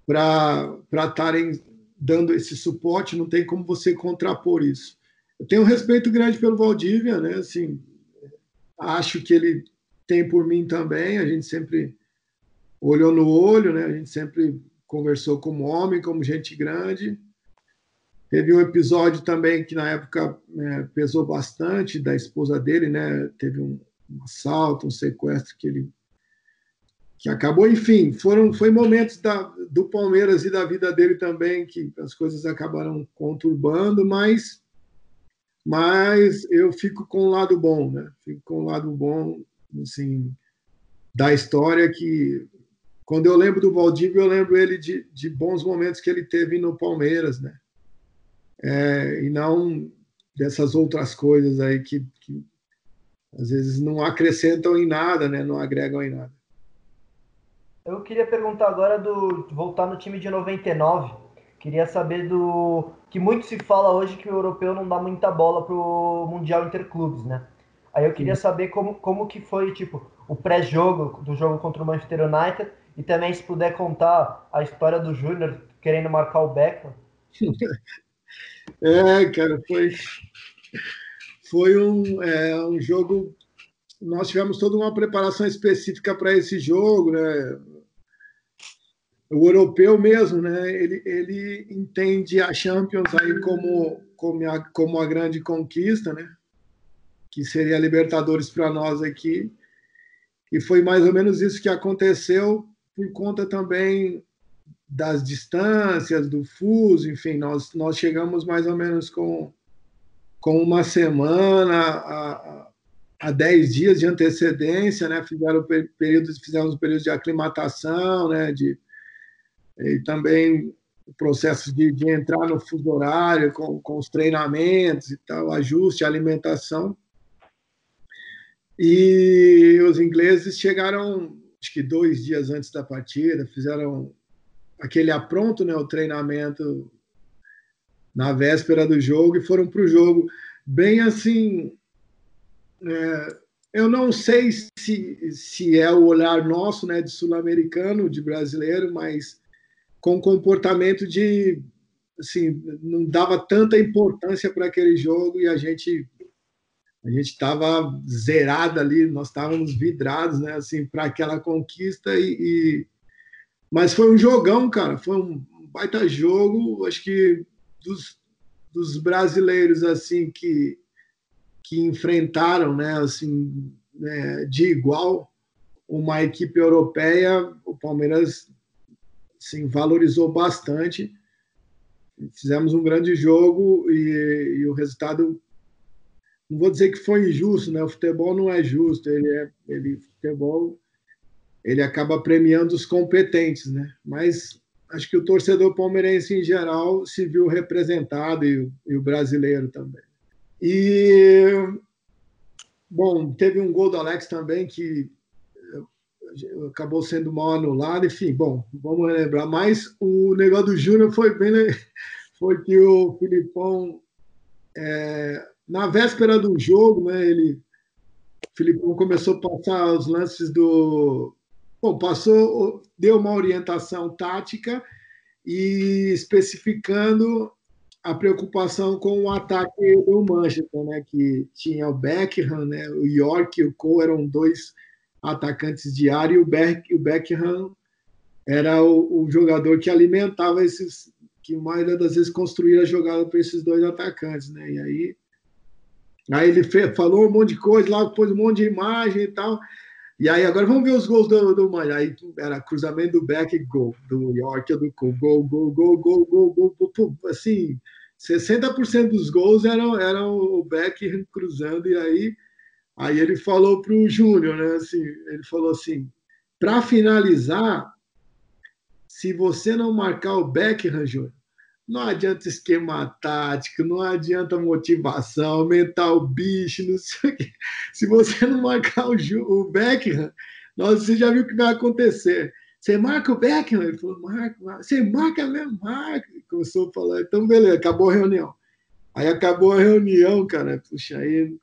para estarem dando esse suporte, não tem como você contrapor isso. Eu tenho um respeito grande pelo Valdívia, né? Assim, acho que ele tem por mim também. A gente sempre olhou no olho, né? A gente sempre conversou como homem, como gente grande. Teve um episódio também que na época né, pesou bastante da esposa dele, né? Teve um, um, assalto, um sequestro que ele que acabou, enfim, foram foi momentos da, do Palmeiras e da vida dele também que as coisas acabaram conturbando, mas mas eu fico com o lado bom, né? Fico com o lado bom, assim, da história que quando eu lembro do Valdívio, eu lembro ele de, de bons momentos que ele teve no Palmeiras, né? É, e não dessas outras coisas aí que, que às vezes não acrescentam em nada, né? Não agregam em nada. Eu queria perguntar agora do voltar no time de 99. Queria saber do que muito se fala hoje que o europeu não dá muita bola pro mundial interclubes, né? Aí eu queria saber como, como que foi tipo o pré-jogo do jogo contra o Manchester United e também, se puder contar a história do Júnior querendo marcar o Beckham. É, cara, foi, foi um, é, um jogo. Nós tivemos toda uma preparação específica para esse jogo, né? O europeu mesmo, né? Ele, ele entende a Champions aí como, como, a, como a grande conquista, né? Que seria a Libertadores para nós aqui. E foi mais ou menos isso que aconteceu por conta também das distâncias, do fuso, enfim, nós, nós chegamos mais ou menos com, com uma semana a, a dez dias de antecedência, né? Fizeram períodos, fizemos um período de aclimatação, né? De, e também o processo de, de entrar no fuso horário com, com os treinamentos e tal, ajuste, alimentação. E os ingleses chegaram acho que dois dias antes da partida, fizeram aquele apronto, né, o treinamento na véspera do jogo e foram para o jogo bem assim. É, eu não sei se, se é o olhar nosso, né, de sul-americano, de brasileiro, mas com comportamento de assim, não dava tanta importância para aquele jogo e a gente a gente estava zerado ali, nós estávamos vidrados, né, assim, para aquela conquista e, mas foi um jogão, cara, foi um baita jogo, acho que dos, dos brasileiros assim que que enfrentaram, né, assim, né, de igual uma equipe europeia, o Palmeiras sim valorizou bastante. Fizemos um grande jogo e, e o resultado não vou dizer que foi injusto, né? O futebol não é justo, ele é, ele futebol ele acaba premiando os competentes, né? Mas acho que o torcedor palmeirense em geral se viu representado e, e o brasileiro também. E bom, teve um gol do Alex também que acabou sendo mal anulado, enfim, bom, vamos lembrar. Mas o negócio do Júnior foi bem, foi que o Filipão é, na véspera do jogo, né, ele, o Filipão começou a passar os lances do. Bom, passou, deu uma orientação tática e especificando a preocupação com o ataque do Manchester, né, que tinha o Beckham, né, o York e o Cole eram dois atacantes de área e o, Beck, o Beckham era o, o jogador que alimentava esses, que mais das vezes construía a jogada para esses dois atacantes, né? E aí, aí ele fez, falou um monte de coisa lá, pôs um monte de imagem e tal. E aí agora vamos ver os gols do, do Mano. Aí era cruzamento do Beck e gol. Do York do Cole. Gol, gol, gol, gol, gol, gol, gol, gol. Assim, 60% dos gols eram, eram o Beck cruzando. E aí, aí ele falou para o Júnior, né? Assim, ele falou assim, para finalizar, se você não marcar o Beckham, Júnior, não adianta esquema tático, não adianta motivação, aumentar o bicho, não sei o quê. Se você não marcar o, o Beckham, nós, você já viu o que vai acontecer. Você marca o Beckham? Ele falou, marca, marca. Você marca mesmo? Marca. Começou a falar, então beleza, acabou a reunião. Aí acabou a reunião, cara. Puxa, aí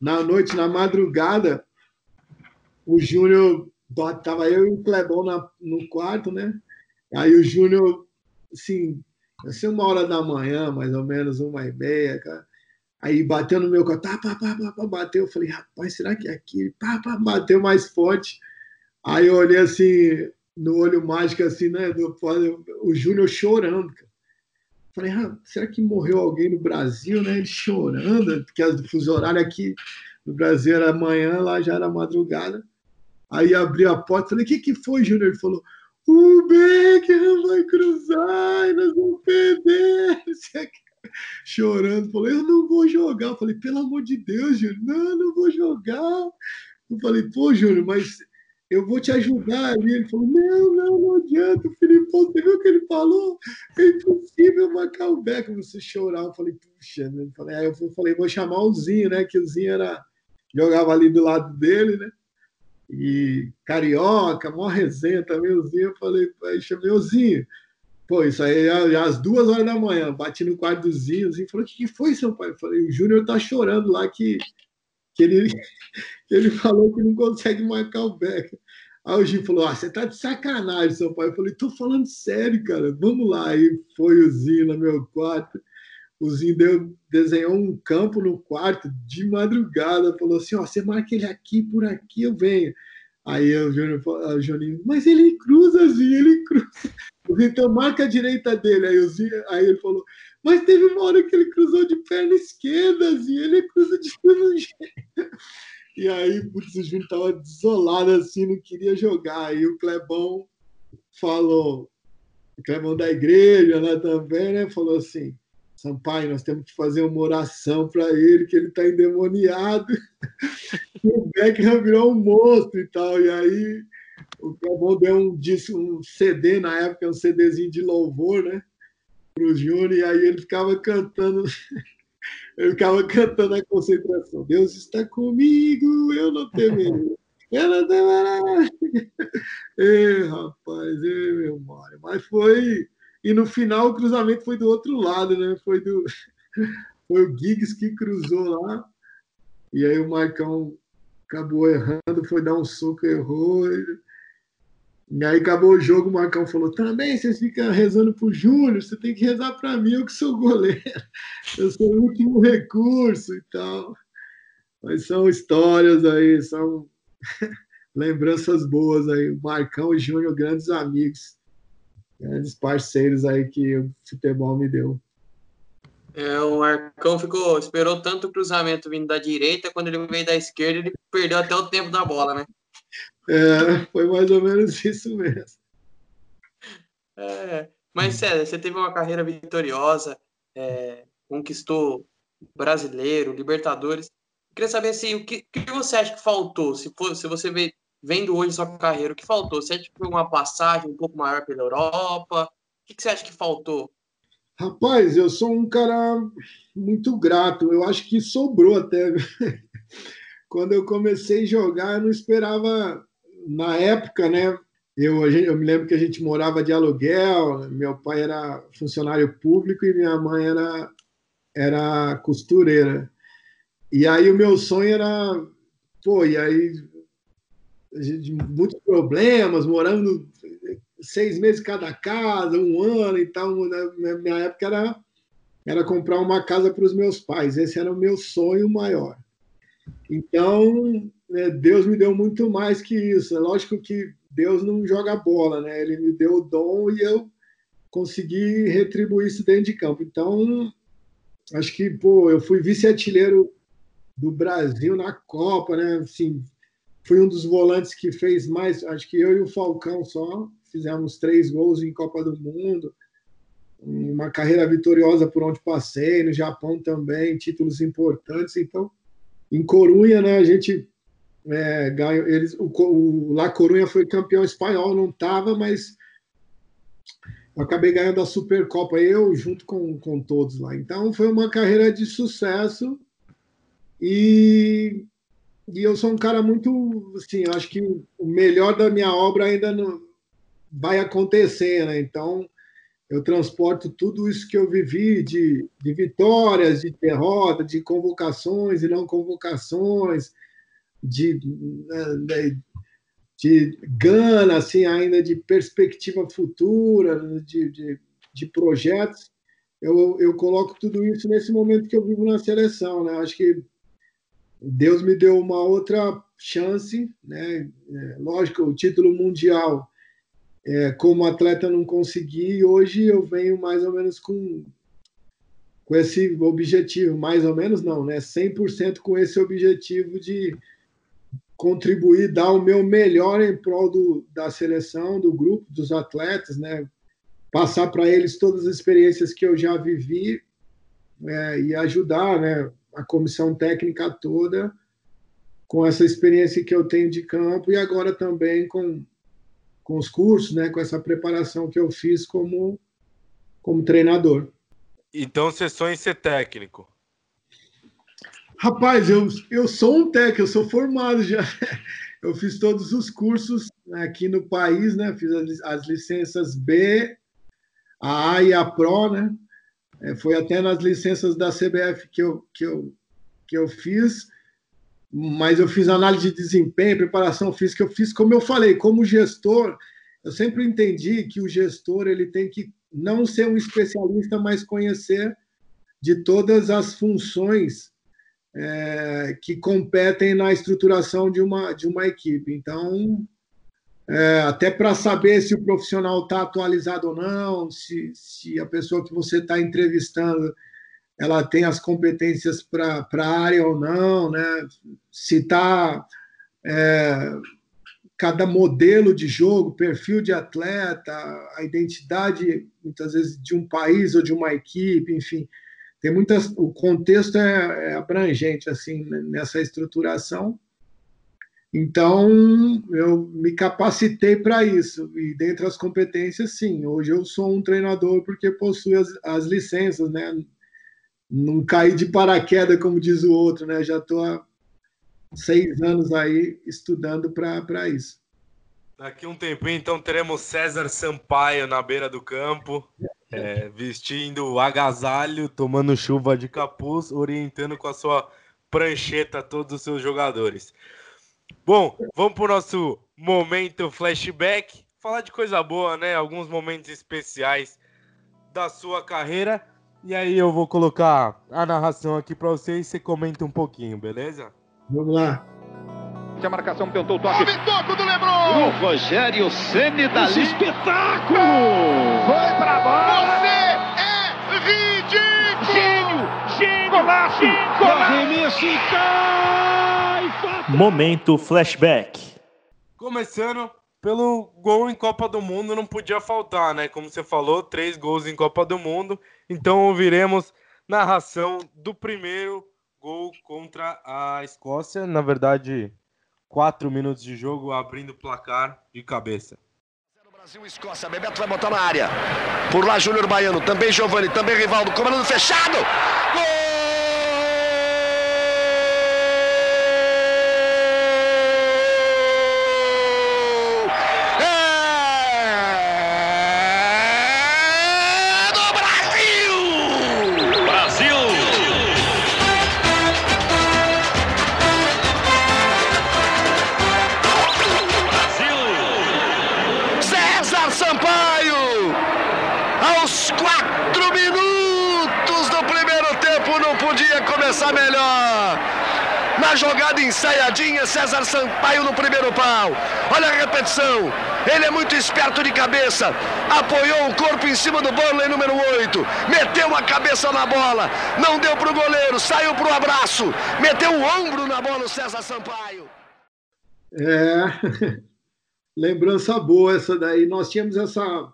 na noite, na madrugada, o Júnior, tava eu e o Clebão na, no quarto, né? Aí o Júnior, assim, assim, uma hora da manhã, mais ou menos, uma e meia, cara. Aí bateu no meu tá, pá, pá, pá, pá, bateu. Eu falei, rapaz, será que é aqui? Pá, pá, bateu mais forte. Aí eu olhei assim, no olho mágico, assim, né? Do, o Júnior chorando, cara. Falei, ah, será que morreu alguém no Brasil, né? Ele chorando, porque o fuso horário aqui no Brasil era manhã, lá já era madrugada. Aí abri a porta, falei, o que, que foi, Júnior? Ele falou, o Beckham vai cruzar e nós vamos perder. Chorando, falei, eu não vou jogar. Eu falei, pelo amor de Deus, Júnior, não, não vou jogar. Eu falei, pô, Júnior, mas eu vou te ajudar ali. Ele falou, não, não, não adianta, Felipe, você viu o que ele falou? É impossível marcar o Beckham. Você chorar. Eu falei, puxa, né? Aí eu falei, vou chamar o Zinho, né? Que o Zinho era, jogava ali do lado dele, né? E carioca, mó resenha também, o Zinho, eu falei, aí chamei o Zinho. Pô, isso aí é às duas horas da manhã, bati no quarto do Zinho, o Zinho falou, o que, que foi, seu pai? Eu falei, o Júnior tá chorando lá que, que, ele, que ele falou que não consegue marcar o Becker. Aí o Zinho falou, ah, você tá de sacanagem, seu pai. Eu falei, tô falando sério, cara, vamos lá. Aí foi o Zinho no meu quarto, o Zinho deu, desenhou um campo no quarto de madrugada, falou assim: ó, você marca ele aqui, por aqui eu venho. Aí o Júnior, o Juninho, mas ele cruza, Zinho, ele cruza. Então marca a direita dele. Aí, o Zinho, aí ele falou, mas teve uma hora que ele cruzou de perna esquerda, Zinho, ele cruza de todo jeito. E aí, putz, o Júnior tava desolado assim, não queria jogar. Aí o Clebão falou, o Clebão da igreja lá também, né? Falou assim: Sampaio, nós temos que fazer uma oração para ele, que ele está endemoniado. e o Beckham virou um monstro e tal. E aí o Clebão deu um, um CD na época, um CDzinho de louvor, né? Para o Júnior, e aí ele ficava cantando. ele ficava cantando a concentração. Deus está comigo, eu não temerei. Eu não temerei. Ei, rapaz, ei, meu Mário. Mas foi e no final o cruzamento foi do outro lado, né? Foi do foi o Giggs que cruzou lá. E aí o Marcão acabou errando, foi dar um soco, errou. E aí acabou o jogo, o Marcão falou: também vocês ficam rezando pro Júnior, você tem que rezar para mim, eu que sou goleiro. Eu sou o último recurso e tal. Mas são histórias aí, são lembranças boas aí. O Marcão e Júnior, grandes amigos grandes parceiros aí que o futebol me deu. É, o Marcão ficou, esperou tanto o cruzamento vindo da direita, quando ele veio da esquerda, ele perdeu até o tempo da bola, né? É, foi mais ou menos isso mesmo. É, mas, sério, você teve uma carreira vitoriosa, é, conquistou brasileiro, Libertadores. Eu queria saber assim, o que, que você acha que faltou? Se, for, se você vê vendo hoje sua carreira, o que faltou? Você acha que foi uma passagem um pouco maior pela Europa? O que, você acha que faltou? Rapaz, eu sou um cara muito grato. Eu acho que sobrou até. Quando eu comecei a jogar, eu não esperava. Na época, né? Eu, eu me lembro que a gente morava de aluguel. Meu pai era funcionário público e minha mãe era, era costureira. E aí o meu sonho era. Pô, e aí de muitos problemas, morando seis meses cada casa, um ano e tal. Na minha época era, era comprar uma casa para os meus pais. Esse era o meu sonho maior. Então, né, Deus me deu muito mais que isso. É lógico que Deus não joga bola, né? Ele me deu o dom e eu consegui retribuir isso dentro de campo. Então, acho que, pô, eu fui vice-artilheiro do Brasil na Copa, né? Assim, fui um dos volantes que fez mais, acho que eu e o Falcão só fizemos três gols em Copa do Mundo. Uma carreira vitoriosa por onde passei, no Japão também, títulos importantes. Então, em Corunha, né, a gente é, ganhou. Eles, o, o La Corunha foi campeão espanhol, não estava, mas eu acabei ganhando a Supercopa, eu junto com, com todos lá. Então, foi uma carreira de sucesso e, e eu sou um cara muito, assim, acho que o melhor da minha obra ainda não vai acontecer, né? Então, eu transporto tudo isso que eu vivi de, de vitórias, de derrota, de convocações e não convocações, de, de, de gana, assim, ainda de perspectiva futura, de, de, de projetos. Eu, eu coloco tudo isso nesse momento que eu vivo na seleção, né? Acho que Deus me deu uma outra chance, né? É, lógico, o título mundial, é, como atleta, não consegui, e hoje eu venho mais ou menos com, com esse objetivo, mais ou menos não, né? 100% com esse objetivo de contribuir, dar o meu melhor em prol do, da seleção, do grupo, dos atletas, né? Passar para eles todas as experiências que eu já vivi é, e ajudar, né? A comissão técnica toda com essa experiência que eu tenho de campo e agora também com, com os cursos, né, com essa preparação que eu fiz como, como treinador. Então você sonha em ser técnico? Rapaz, eu, eu sou um técnico, eu sou formado já. Eu fiz todos os cursos aqui no país, né? Fiz as, as licenças B, a A e a Pro, né? É, foi até nas licenças da CBF que eu, que, eu, que eu fiz, mas eu fiz análise de desempenho, preparação física, eu fiz como eu falei, como gestor, eu sempre entendi que o gestor ele tem que não ser um especialista, mas conhecer de todas as funções é, que competem na estruturação de uma, de uma equipe. Então, é, até para saber se o profissional está atualizado ou não, se, se a pessoa que você está entrevistando ela tem as competências para a área ou não, né? se está é, cada modelo de jogo, perfil de atleta, a identidade muitas vezes de um país ou de uma equipe, enfim, tem muitas, o contexto é, é abrangente assim nessa estruturação então, eu me capacitei para isso. E dentre as competências, sim. Hoje eu sou um treinador porque possuo as, as licenças, né? Não caí de paraquedas, como diz o outro, né? Já estou há seis anos aí estudando para isso. Daqui um tempinho, então, teremos César Sampaio na beira do campo, é, vestindo agasalho, tomando chuva de capuz, orientando com a sua prancheta todos os seus jogadores. Bom, vamos para o nosso momento flashback. Falar de coisa boa, né? Alguns momentos especiais da sua carreira. E aí eu vou colocar a narração aqui para você e você comenta um pouquinho, beleza? Vamos lá. A marcação tentou o toque. Houve toque do Lebron! O Rogério Ceni da Esse espetáculo! Foi pra bola! Você é ridículo! Gênio! Gênio! Golaço! Golaço! Arremesso e cai! Momento flashback. Começando pelo gol em Copa do Mundo, não podia faltar, né? Como você falou, três gols em Copa do Mundo. Então ouviremos narração do primeiro gol contra a Escócia. Na verdade, quatro minutos de jogo abrindo o placar de cabeça. Brasil, Escócia, Bebeto vai botar na área. Por lá, Júnior Baiano, também Giovani, também Rivaldo, comando fechado. Gol! Começar melhor. Na jogada ensaiadinha, César Sampaio no primeiro pau. Olha a repetição. Ele é muito esperto de cabeça. Apoiou o corpo em cima do Burnley número 8. Meteu a cabeça na bola. Não deu pro goleiro. Saiu pro abraço. Meteu o ombro na bola o César Sampaio. É. Lembrança boa essa daí. Nós tínhamos essa.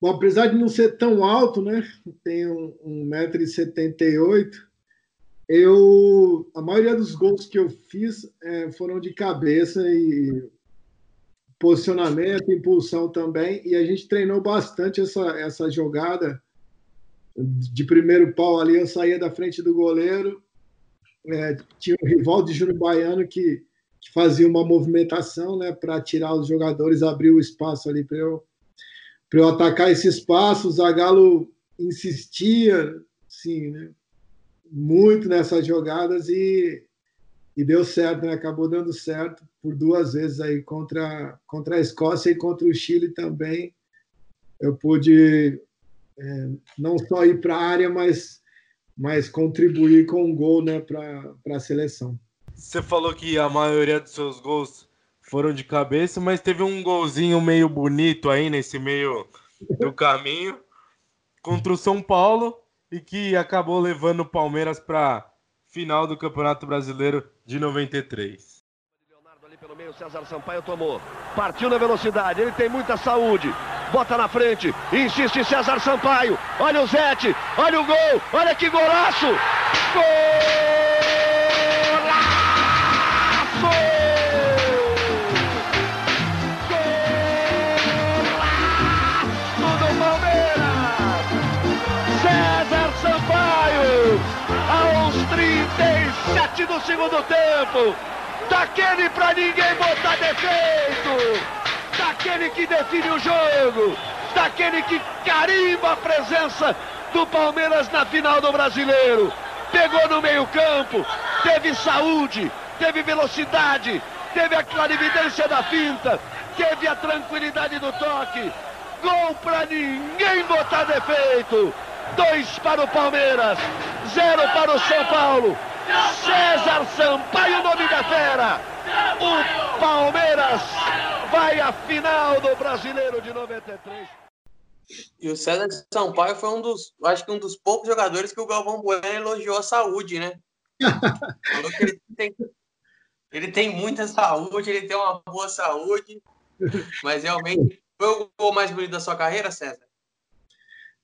Bom, apesar de não ser tão alto, né? Tenho 1,78m. Eu, a maioria dos gols que eu fiz é, foram de cabeça e posicionamento, impulsão também. E a gente treinou bastante essa, essa jogada de primeiro pau ali. Eu saía da frente do goleiro. É, tinha o rival de Júnior Baiano que que fazia uma movimentação né, para tirar os jogadores, abrir o espaço ali para eu, eu atacar esse espaço. O Zagallo insistia sim, né, muito nessas jogadas e, e deu certo, né, acabou dando certo por duas vezes aí contra, contra a Escócia e contra o Chile também. Eu pude é, não só ir para a área, mas, mas contribuir com um gol né, para a seleção. Você falou que a maioria dos seus gols foram de cabeça, mas teve um golzinho meio bonito aí nesse meio do caminho contra o São Paulo e que acabou levando o Palmeiras para final do Campeonato Brasileiro de 93. Leonardo ali pelo meio, César Sampaio tomou. Partiu na velocidade, ele tem muita saúde. Bota na frente, insiste César Sampaio. Olha o Zete, olha o gol, olha que golaço! Gol! 37 do segundo tempo. Daquele pra ninguém botar defeito. Daquele que define o jogo. Daquele que carimba a presença do Palmeiras na final do Brasileiro. Pegou no meio-campo, teve saúde, teve velocidade, teve a clarividência da finta, teve a tranquilidade do toque. Gol pra ninguém botar defeito. Dois para o Palmeiras, zero para o São Paulo. César Sampaio, nome da fera. O Palmeiras vai à final do Brasileiro de 93. E o César Sampaio foi um dos, acho que um dos poucos jogadores que o Galvão Bueno elogiou a saúde, né? Falou que ele tem, ele tem muita saúde, ele tem uma boa saúde, mas realmente foi o gol mais bonito da sua carreira, César?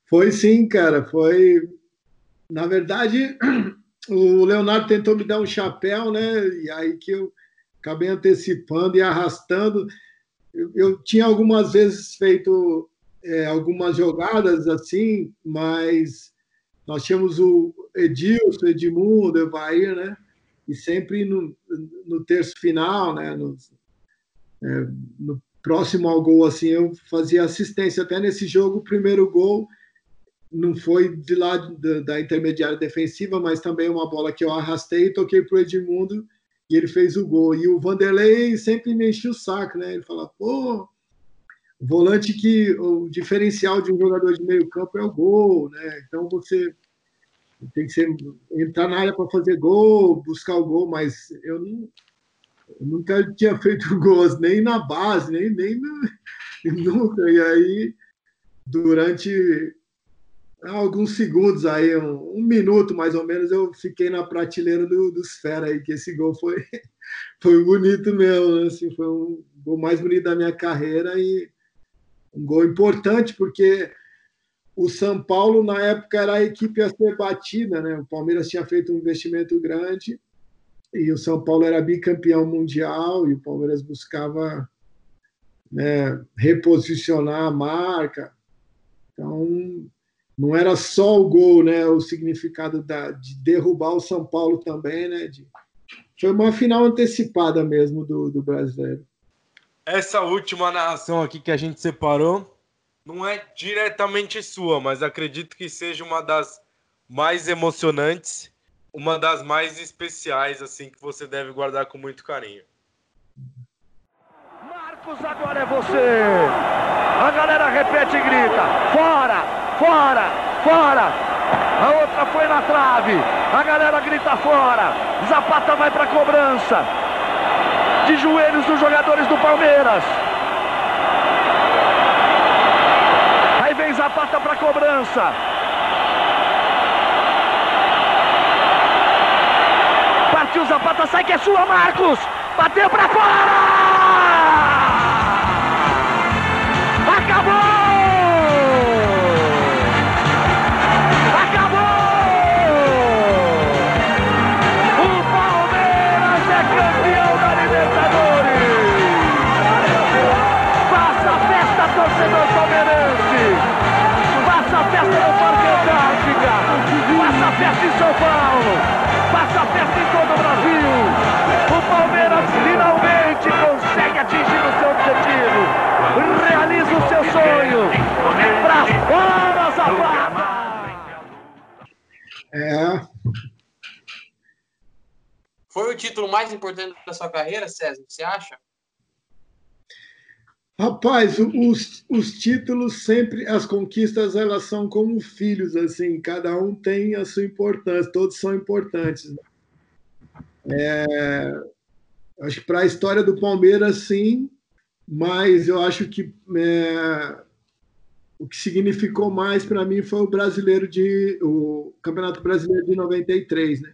Foi sim, cara. Foi. Na verdade, o Leonardo tentou me dar um chapéu, né? E aí que eu acabei antecipando e arrastando. Eu, eu tinha algumas vezes feito é, algumas jogadas assim, mas nós tínhamos o Edilson, Edmundo, Evair, né? E sempre no, no terço final, né? No, é, no próximo ao gol, assim, eu fazia assistência. Até nesse jogo, o primeiro gol não foi de lá da, da, intermediária defensiva, mas também uma bola que eu arrastei e toquei para o Edmundo e ele fez o gol. E o Vanderlei sempre me enchia o saco, né? Ele falava, pô, volante que o diferencial de um jogador de meio campo é o gol, né? Então você tem que ser, entrar na área para fazer gol, buscar o gol, mas eu, não, eu nunca tinha feito gols, nem na base, nem, nem no, nunca. E aí, durante alguns segundos aí, um, um, minuto mais ou menos, eu fiquei na prateleira do, dos fera aí, que esse gol foi, foi bonito mesmo, né? assim, foi um gol mais bonito da minha carreira e um gol importante, porque o São Paulo, na época, era a equipe a ser batida, né? O Palmeiras tinha feito um investimento grande e o São Paulo era bicampeão mundial e o Palmeiras buscava né, reposicionar a marca. Então, não era só o gol, né? O significado da, de derrubar o São Paulo também, né? De, foi uma final antecipada mesmo do, do brasileiro. Essa última narração aqui que a gente separou não é diretamente sua, mas acredito que seja uma das mais emocionantes, uma das mais especiais, assim, que você deve guardar com muito carinho. Marcos, agora é você! A galera repete e grita: fora! Fora, fora. A outra foi na trave. A galera grita fora. Zapata vai para cobrança. De joelhos dos jogadores do Palmeiras. Aí vem Zapata para cobrança. Partiu Zapata, sai que é sua, Marcos. Bateu para fora! São Paulo, passa festa em todo o Brasil. O Palmeiras finalmente consegue atingir o seu objetivo, realiza o seu sonho. Pra fora, Zapata! É. Foi o título mais importante da sua carreira, César? Você acha? Rapaz, os, os títulos sempre, as conquistas, elas são como filhos, assim, cada um tem a sua importância, todos são importantes. Né? É, acho que para a história do Palmeiras, sim, mas eu acho que é, o que significou mais para mim foi o brasileiro de o Campeonato Brasileiro de 93, né?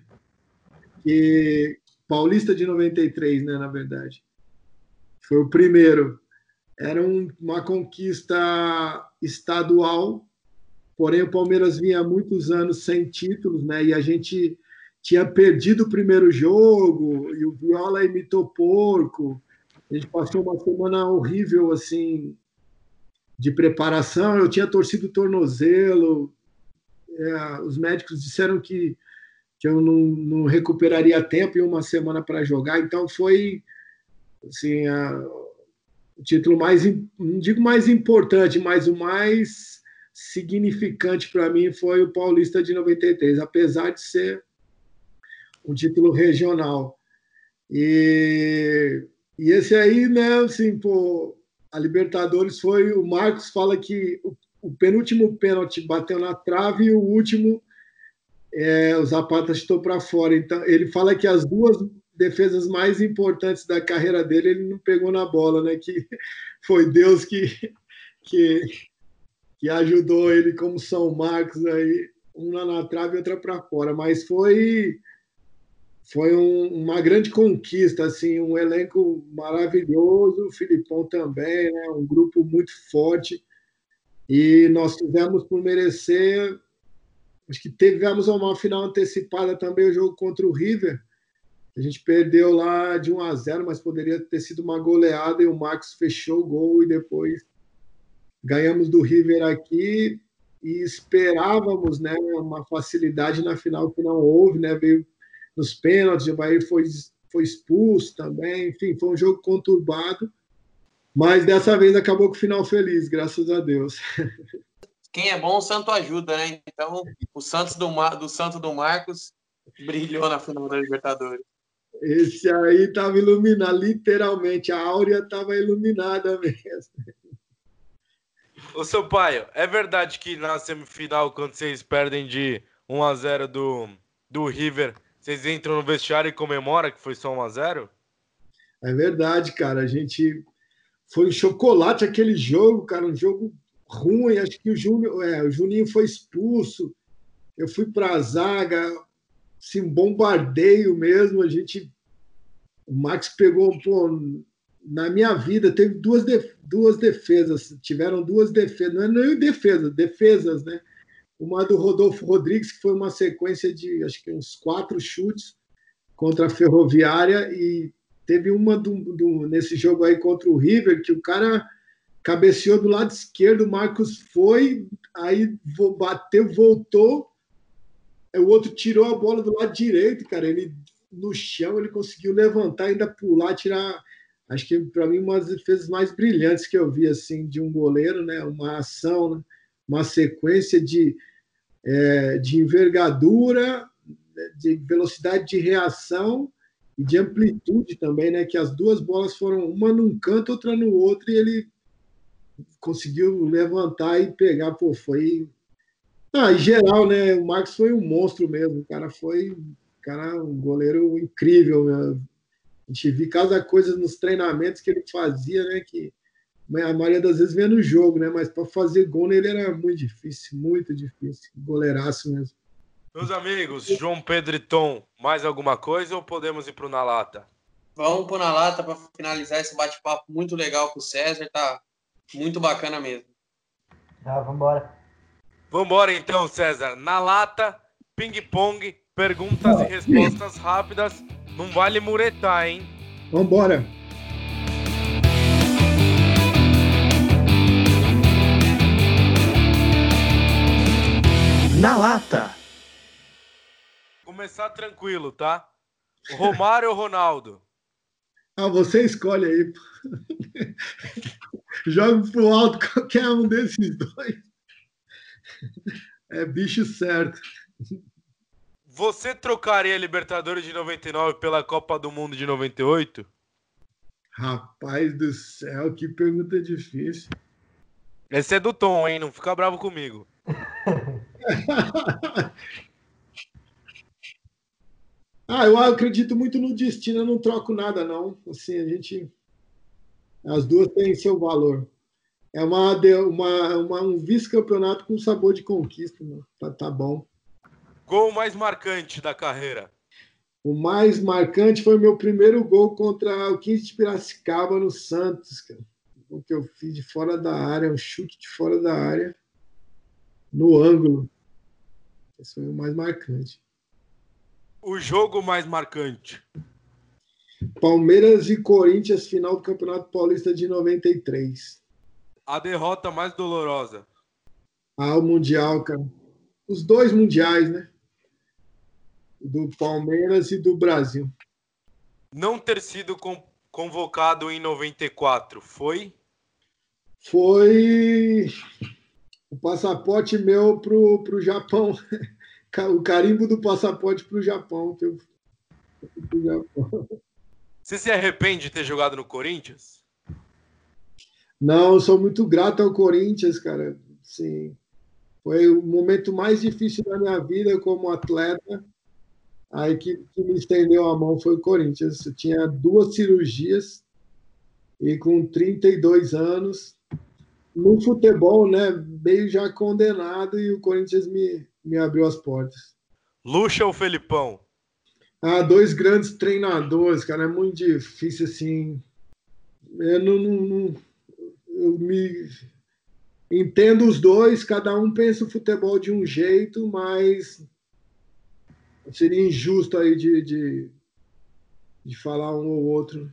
Que Paulista de 93, né, na verdade. Foi o primeiro era um, uma conquista estadual, porém o Palmeiras vinha há muitos anos sem títulos, né? E a gente tinha perdido o primeiro jogo e o Viola imitou porco. A gente passou uma semana horrível assim de preparação. Eu tinha torcido o tornozelo. É, os médicos disseram que, que eu não, não recuperaria tempo em uma semana para jogar. Então foi assim, a, o título mais, não digo mais importante, mas o mais significante para mim foi o Paulista de 93, apesar de ser um título regional. E, e esse aí, né, assim, pô, a Libertadores foi. O Marcos fala que o, o penúltimo pênalti bateu na trave e o último é, o Zapata chutou para fora. Então, ele fala que as duas defesas mais importantes da carreira dele, ele não pegou na bola, né? Que foi Deus que, que, que ajudou ele como São Marcos aí, uma na trave e outra para fora. Mas foi foi um, uma grande conquista, assim, um elenco maravilhoso, o Filipão também, né? Um grupo muito forte. E nós tivemos por merecer, acho que tivemos uma final antecipada também o jogo contra o River a gente perdeu lá de 1 a 0, mas poderia ter sido uma goleada e o Max fechou o gol e depois ganhamos do River aqui e esperávamos, né, uma facilidade na final que não houve, né, veio nos pênaltis, o Bahia foi foi expulso também, enfim, foi um jogo conturbado, mas dessa vez acabou com o final feliz, graças a Deus. Quem é bom, o santo ajuda, né? Então, o Santos do, Mar... do Santo do Marcos brilhou na final da Libertadores. Esse aí estava iluminado, literalmente, a áurea estava iluminada mesmo. Ô, seu pai, é verdade que na semifinal, quando vocês perdem de 1 a 0 do, do River, vocês entram no vestiário e comemoram que foi só 1 a 0 É verdade, cara. A gente. Foi um chocolate aquele jogo, cara, um jogo ruim. Acho que o, Júnior, é, o Juninho foi expulso. Eu fui para a zaga, assim, um bombardeio mesmo. A gente. O Max pegou, pô, na minha vida, teve duas, duas defesas, tiveram duas defesas, não é nem defesa, defesas, né? Uma do Rodolfo Rodrigues, que foi uma sequência de acho que uns quatro chutes contra a Ferroviária, e teve uma do, do, nesse jogo aí contra o River, que o cara cabeceou do lado esquerdo, o Marcos foi, aí bateu, voltou, o outro tirou a bola do lado direito, cara. Ele no chão, ele conseguiu levantar, ainda pular, tirar. Acho que para mim uma das defesas mais brilhantes que eu vi assim de um goleiro, né? Uma ação, né? uma sequência de, é, de envergadura, de velocidade de reação e de amplitude também, né? Que as duas bolas foram uma num canto, outra no outro, e ele conseguiu levantar e pegar. Pô, foi Ah, em geral, né? O Marcos foi um monstro mesmo. O cara foi cara, um goleiro incrível. Né? A gente viu cada coisa nos treinamentos que ele fazia, né? Que a maioria das vezes vendo no jogo, né? Mas para fazer gol nele era muito difícil, muito difícil. Goleiraço mesmo. Meus amigos, João Pedro e Tom, mais alguma coisa ou podemos ir para o Na Lata? Vamos para Na Lata para finalizar esse bate-papo muito legal com o César, tá muito bacana mesmo. Ah, vambora. Vambora então, César. Na Lata, ping-pong, perguntas e respostas rápidas. Não vale muretar, hein? Vambora. Na lata. Começar tranquilo, tá? Romário ou Ronaldo? Ah, você escolhe aí. Joga pro alto qualquer um desses dois. É bicho certo. Você trocaria a Libertadores de 99 pela Copa do Mundo de 98? Rapaz do céu, que pergunta difícil. Esse é do Tom, hein? Não fica bravo comigo. ah, eu acredito muito no destino, eu não troco nada, não. Assim, a gente. As duas têm seu valor. É uma, uma, uma um vice-campeonato com sabor de conquista, mano. Tá, tá bom. Gol mais marcante da carreira? O mais marcante foi o meu primeiro gol contra o 15 de Piracicaba no Santos, cara. O que eu fiz de fora da área, um chute de fora da área, no ângulo. Esse foi o mais marcante. O jogo mais marcante? Palmeiras e Corinthians, final do Campeonato Paulista de 93. A derrota mais dolorosa? Ah, o Mundial, cara. Os dois mundiais, né? do Palmeiras e do Brasil. Não ter sido convocado em 94 foi? Foi o passaporte meu pro, pro Japão. O carimbo do passaporte pro Japão. Que eu... pro Japão. Você se arrepende de ter jogado no Corinthians? Não, eu sou muito grato ao Corinthians, cara. Sim. Foi o momento mais difícil da minha vida como atleta a equipe que me estendeu a mão foi o Corinthians. Eu tinha duas cirurgias e com 32 anos, no futebol, né, meio já condenado e o Corinthians me, me abriu as portas. Luxa ou Felipão? Ah, dois grandes treinadores, cara, é muito difícil assim. Eu não, não, não eu me entendo os dois, cada um pensa o futebol de um jeito, mas seria injusto aí de, de, de falar um ou outro.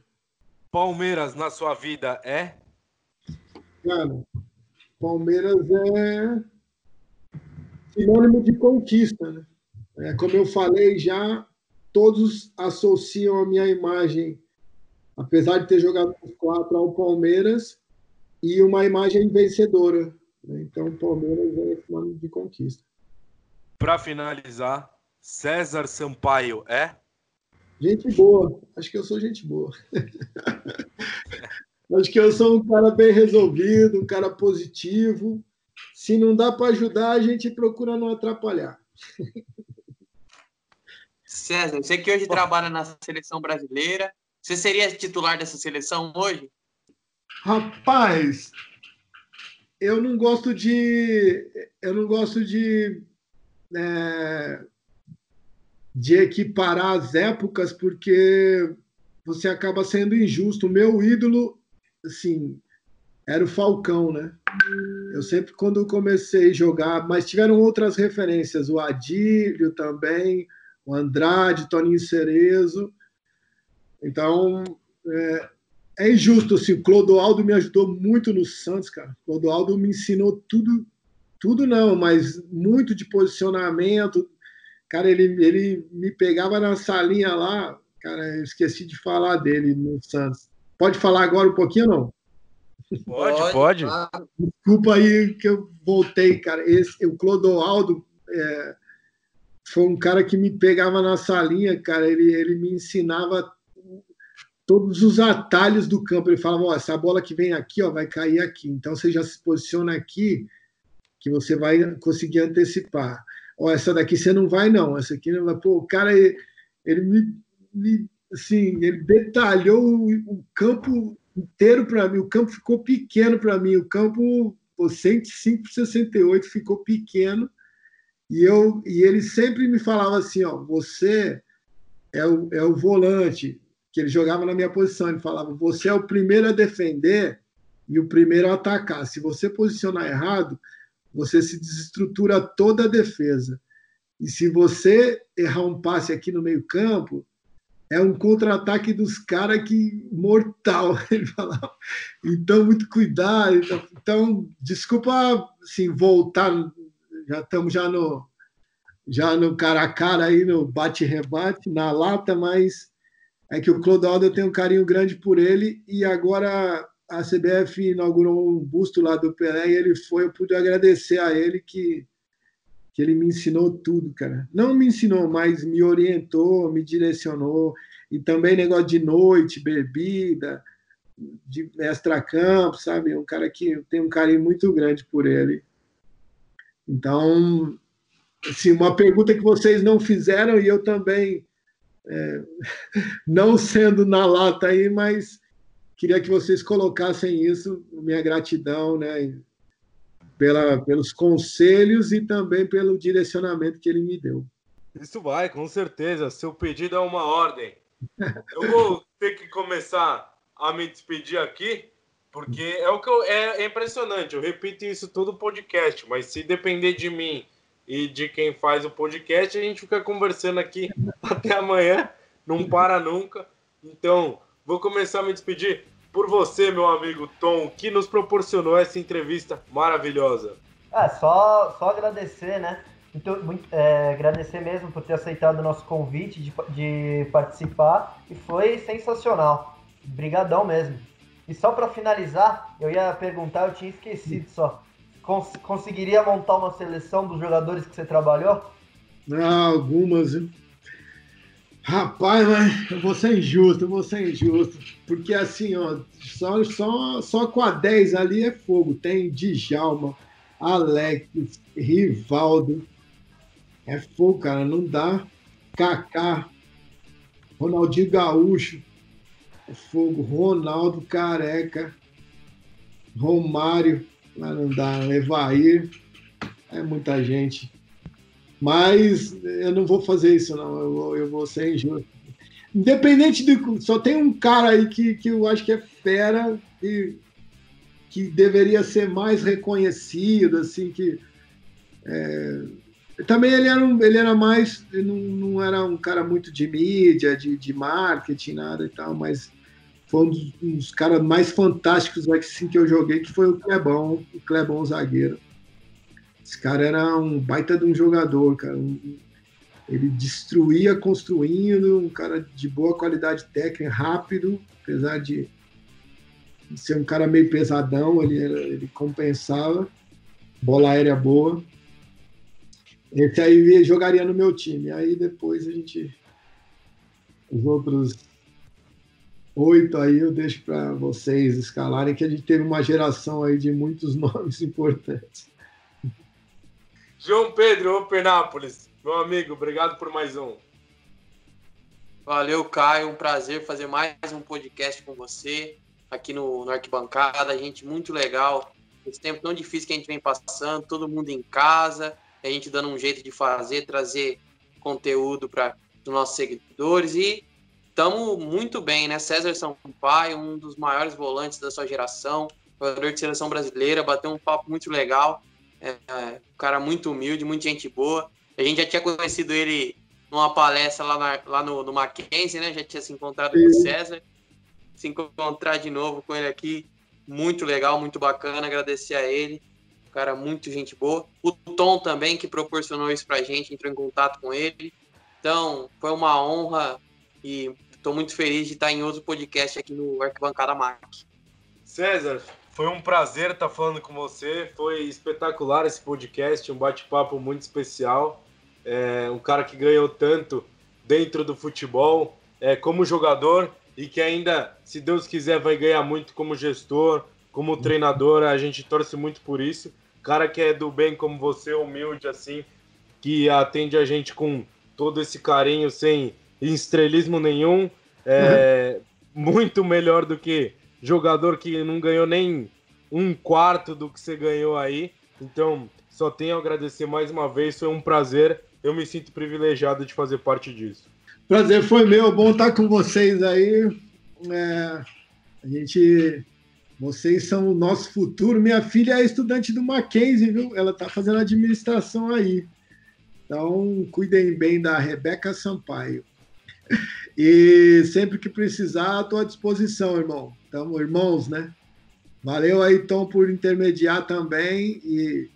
Palmeiras na sua vida é? Cara, Palmeiras é sinônimo de conquista, né? É, como eu falei já, todos associam a minha imagem, apesar de ter jogado os quatro ao Palmeiras, e uma imagem vencedora. Né? Então, Palmeiras é sinônimo de conquista. Para finalizar, César Sampaio é? Gente boa. Acho que eu sou gente boa. Acho que eu sou um cara bem resolvido, um cara positivo. Se não dá para ajudar, a gente procura não atrapalhar. César, você que hoje trabalha na seleção brasileira, você seria titular dessa seleção hoje? Rapaz, eu não gosto de, eu não gosto de é, de equiparar as épocas, porque você acaba sendo injusto. O meu ídolo, assim, era o Falcão, né? Eu sempre, quando comecei a jogar, mas tiveram outras referências, o Adílio também, o Andrade, Toninho Cerezo. Então, é, é injusto, assim, o Clodoaldo me ajudou muito no Santos, cara. O Clodoaldo me ensinou tudo, tudo não, mas muito de posicionamento, Cara, ele, ele me pegava na salinha lá, cara, eu esqueci de falar dele no Santos. Pode falar agora um pouquinho ou não? Pode, pode. Desculpa aí que eu voltei, cara. Esse, o Clodoaldo é, foi um cara que me pegava na salinha, cara. Ele, ele me ensinava todos os atalhos do campo. Ele falava: ó, essa bola que vem aqui, ó, vai cair aqui. Então você já se posiciona aqui que você vai conseguir antecipar. Ó, essa daqui você não vai, não. Essa aqui não vai. Pô, o cara, ele, ele me, assim, ele detalhou o, o campo inteiro para mim. O campo ficou pequeno para mim. O campo, pô, 105 por 68 ficou pequeno. E, eu, e ele sempre me falava assim: ó, você é o, é o volante, que ele jogava na minha posição. Ele falava: você é o primeiro a defender e o primeiro a atacar. Se você posicionar errado, você se desestrutura toda a defesa. E se você errar um passe aqui no meio-campo, é um contra-ataque dos caras que mortal. Ele falava. Então, muito cuidado. Então, então, desculpa assim, voltar. Já estamos já no já no cara a cara aí no bate-rebate, na lata, mas é que o Clodoaldo eu tenho um carinho grande por ele e agora a CBF inaugurou um busto lá do Pelé e ele foi, eu pude agradecer a ele que, que ele me ensinou tudo, cara. Não me ensinou, mas me orientou, me direcionou. E também negócio de noite, bebida, de extra-campo, sabe? Um cara que tenho um carinho muito grande por ele. Então, assim, uma pergunta que vocês não fizeram e eu também, é, não sendo na lata aí, mas queria que vocês colocassem isso, minha gratidão, né, pela, pelos conselhos e também pelo direcionamento que ele me deu. Isso vai, com certeza. Seu pedido é uma ordem. Eu vou ter que começar a me despedir aqui, porque é o que eu, é, impressionante. Eu repito isso todo podcast, mas se depender de mim e de quem faz o podcast, a gente fica conversando aqui até amanhã, não para nunca. Então, vou começar a me despedir por você, meu amigo Tom, que nos proporcionou essa entrevista maravilhosa. Ah, só, só agradecer, né? Então, muito, é, agradecer mesmo por ter aceitado o nosso convite de, de participar e foi sensacional. Brigadão mesmo. E só para finalizar, eu ia perguntar, eu tinha esquecido só. Cons conseguiria montar uma seleção dos jogadores que você trabalhou? Ah, algumas? Rapaz, mas eu vou ser injusto, eu vou ser injusto. Porque assim, ó, só, só, só com a 10 ali é fogo. Tem Djalma, Alex, Rivaldo. É fogo, cara, não dá. Kaká, Ronaldinho Gaúcho. É fogo. Ronaldo Careca. Romário. Mas não dá. Evair. É muita gente. Mas eu não vou fazer isso, não. Eu vou, eu vou ser injusto. Independente do. Só tem um cara aí que, que eu acho que é fera e que deveria ser mais reconhecido, assim, que. É, também ele era, um, ele era mais. Não, não era um cara muito de mídia, de, de marketing, nada e tal, mas foi um dos, um dos caras mais fantásticos assim, que eu joguei, que foi o Clebão, o Clebão zagueiro. Esse cara era um baita de um jogador, cara. ele destruía construindo, um cara de boa qualidade técnica, rápido, apesar de ser um cara meio pesadão, ele, ele compensava, bola aérea boa. Esse aí jogaria no meu time. Aí depois a gente. Os outros oito aí eu deixo para vocês escalarem, que a gente teve uma geração aí de muitos nomes importantes. João Pedro, Openápolis, meu amigo, obrigado por mais um. Valeu, Caio. Um prazer fazer mais um podcast com você aqui no, no Arquibancada. Gente, muito legal. Esse tempo tão difícil que a gente vem passando, todo mundo em casa, a gente dando um jeito de fazer, trazer conteúdo para os nossos seguidores e estamos muito bem, né? César Sampaio, um dos maiores volantes da sua geração, jogador de seleção brasileira, bateu um papo muito legal. É, um cara muito humilde, muita gente boa. A gente já tinha conhecido ele numa palestra lá, na, lá no, no Mackenzie, né? Já tinha se encontrado com o César. Se encontrar de novo com ele aqui, muito legal, muito bacana. Agradecer a ele. Cara, muito gente boa. O Tom também, que proporcionou isso pra gente, entrou em contato com ele. Então, foi uma honra e estou muito feliz de estar em outro podcast aqui no Arquibancada Mac. César, foi um prazer estar falando com você. Foi espetacular esse podcast, um bate-papo muito especial. É, um cara que ganhou tanto dentro do futebol, é, como jogador e que ainda, se Deus quiser, vai ganhar muito como gestor, como treinador. A gente torce muito por isso. cara que é do bem como você, humilde assim, que atende a gente com todo esse carinho, sem estrelismo nenhum. É muito melhor do que jogador que não ganhou nem um quarto do que você ganhou aí. Então, só tenho a agradecer mais uma vez, foi um prazer. Eu me sinto privilegiado de fazer parte disso. Prazer foi meu, bom estar com vocês aí. É, a gente, vocês são o nosso futuro. Minha filha é estudante do Mackenzie, viu? Ela está fazendo administração aí. Então, cuidem bem da Rebeca Sampaio. E sempre que precisar, estou à disposição, irmão. Tamo irmãos, né? Valeu aí, Tom, por intermediar também. E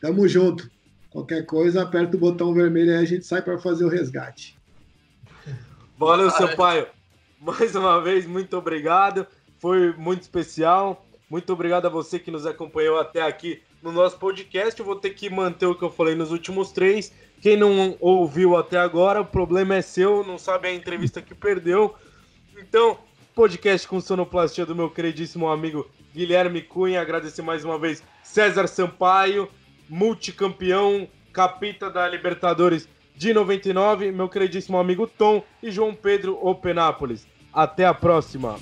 tamo junto. Qualquer coisa, aperta o botão vermelho e a gente sai para fazer o resgate. Valeu, Sampaio. Mais uma vez, muito obrigado. Foi muito especial. Muito obrigado a você que nos acompanhou até aqui no nosso podcast. Eu vou ter que manter o que eu falei nos últimos três. Quem não ouviu até agora, o problema é seu, não sabe a entrevista que perdeu. Então, podcast com sonoplastia do meu queridíssimo amigo Guilherme Cunha. Agradecer mais uma vez César Sampaio, multicampeão, capita da Libertadores de 99, meu queridíssimo amigo Tom e João Pedro Openápolis. Até a próxima!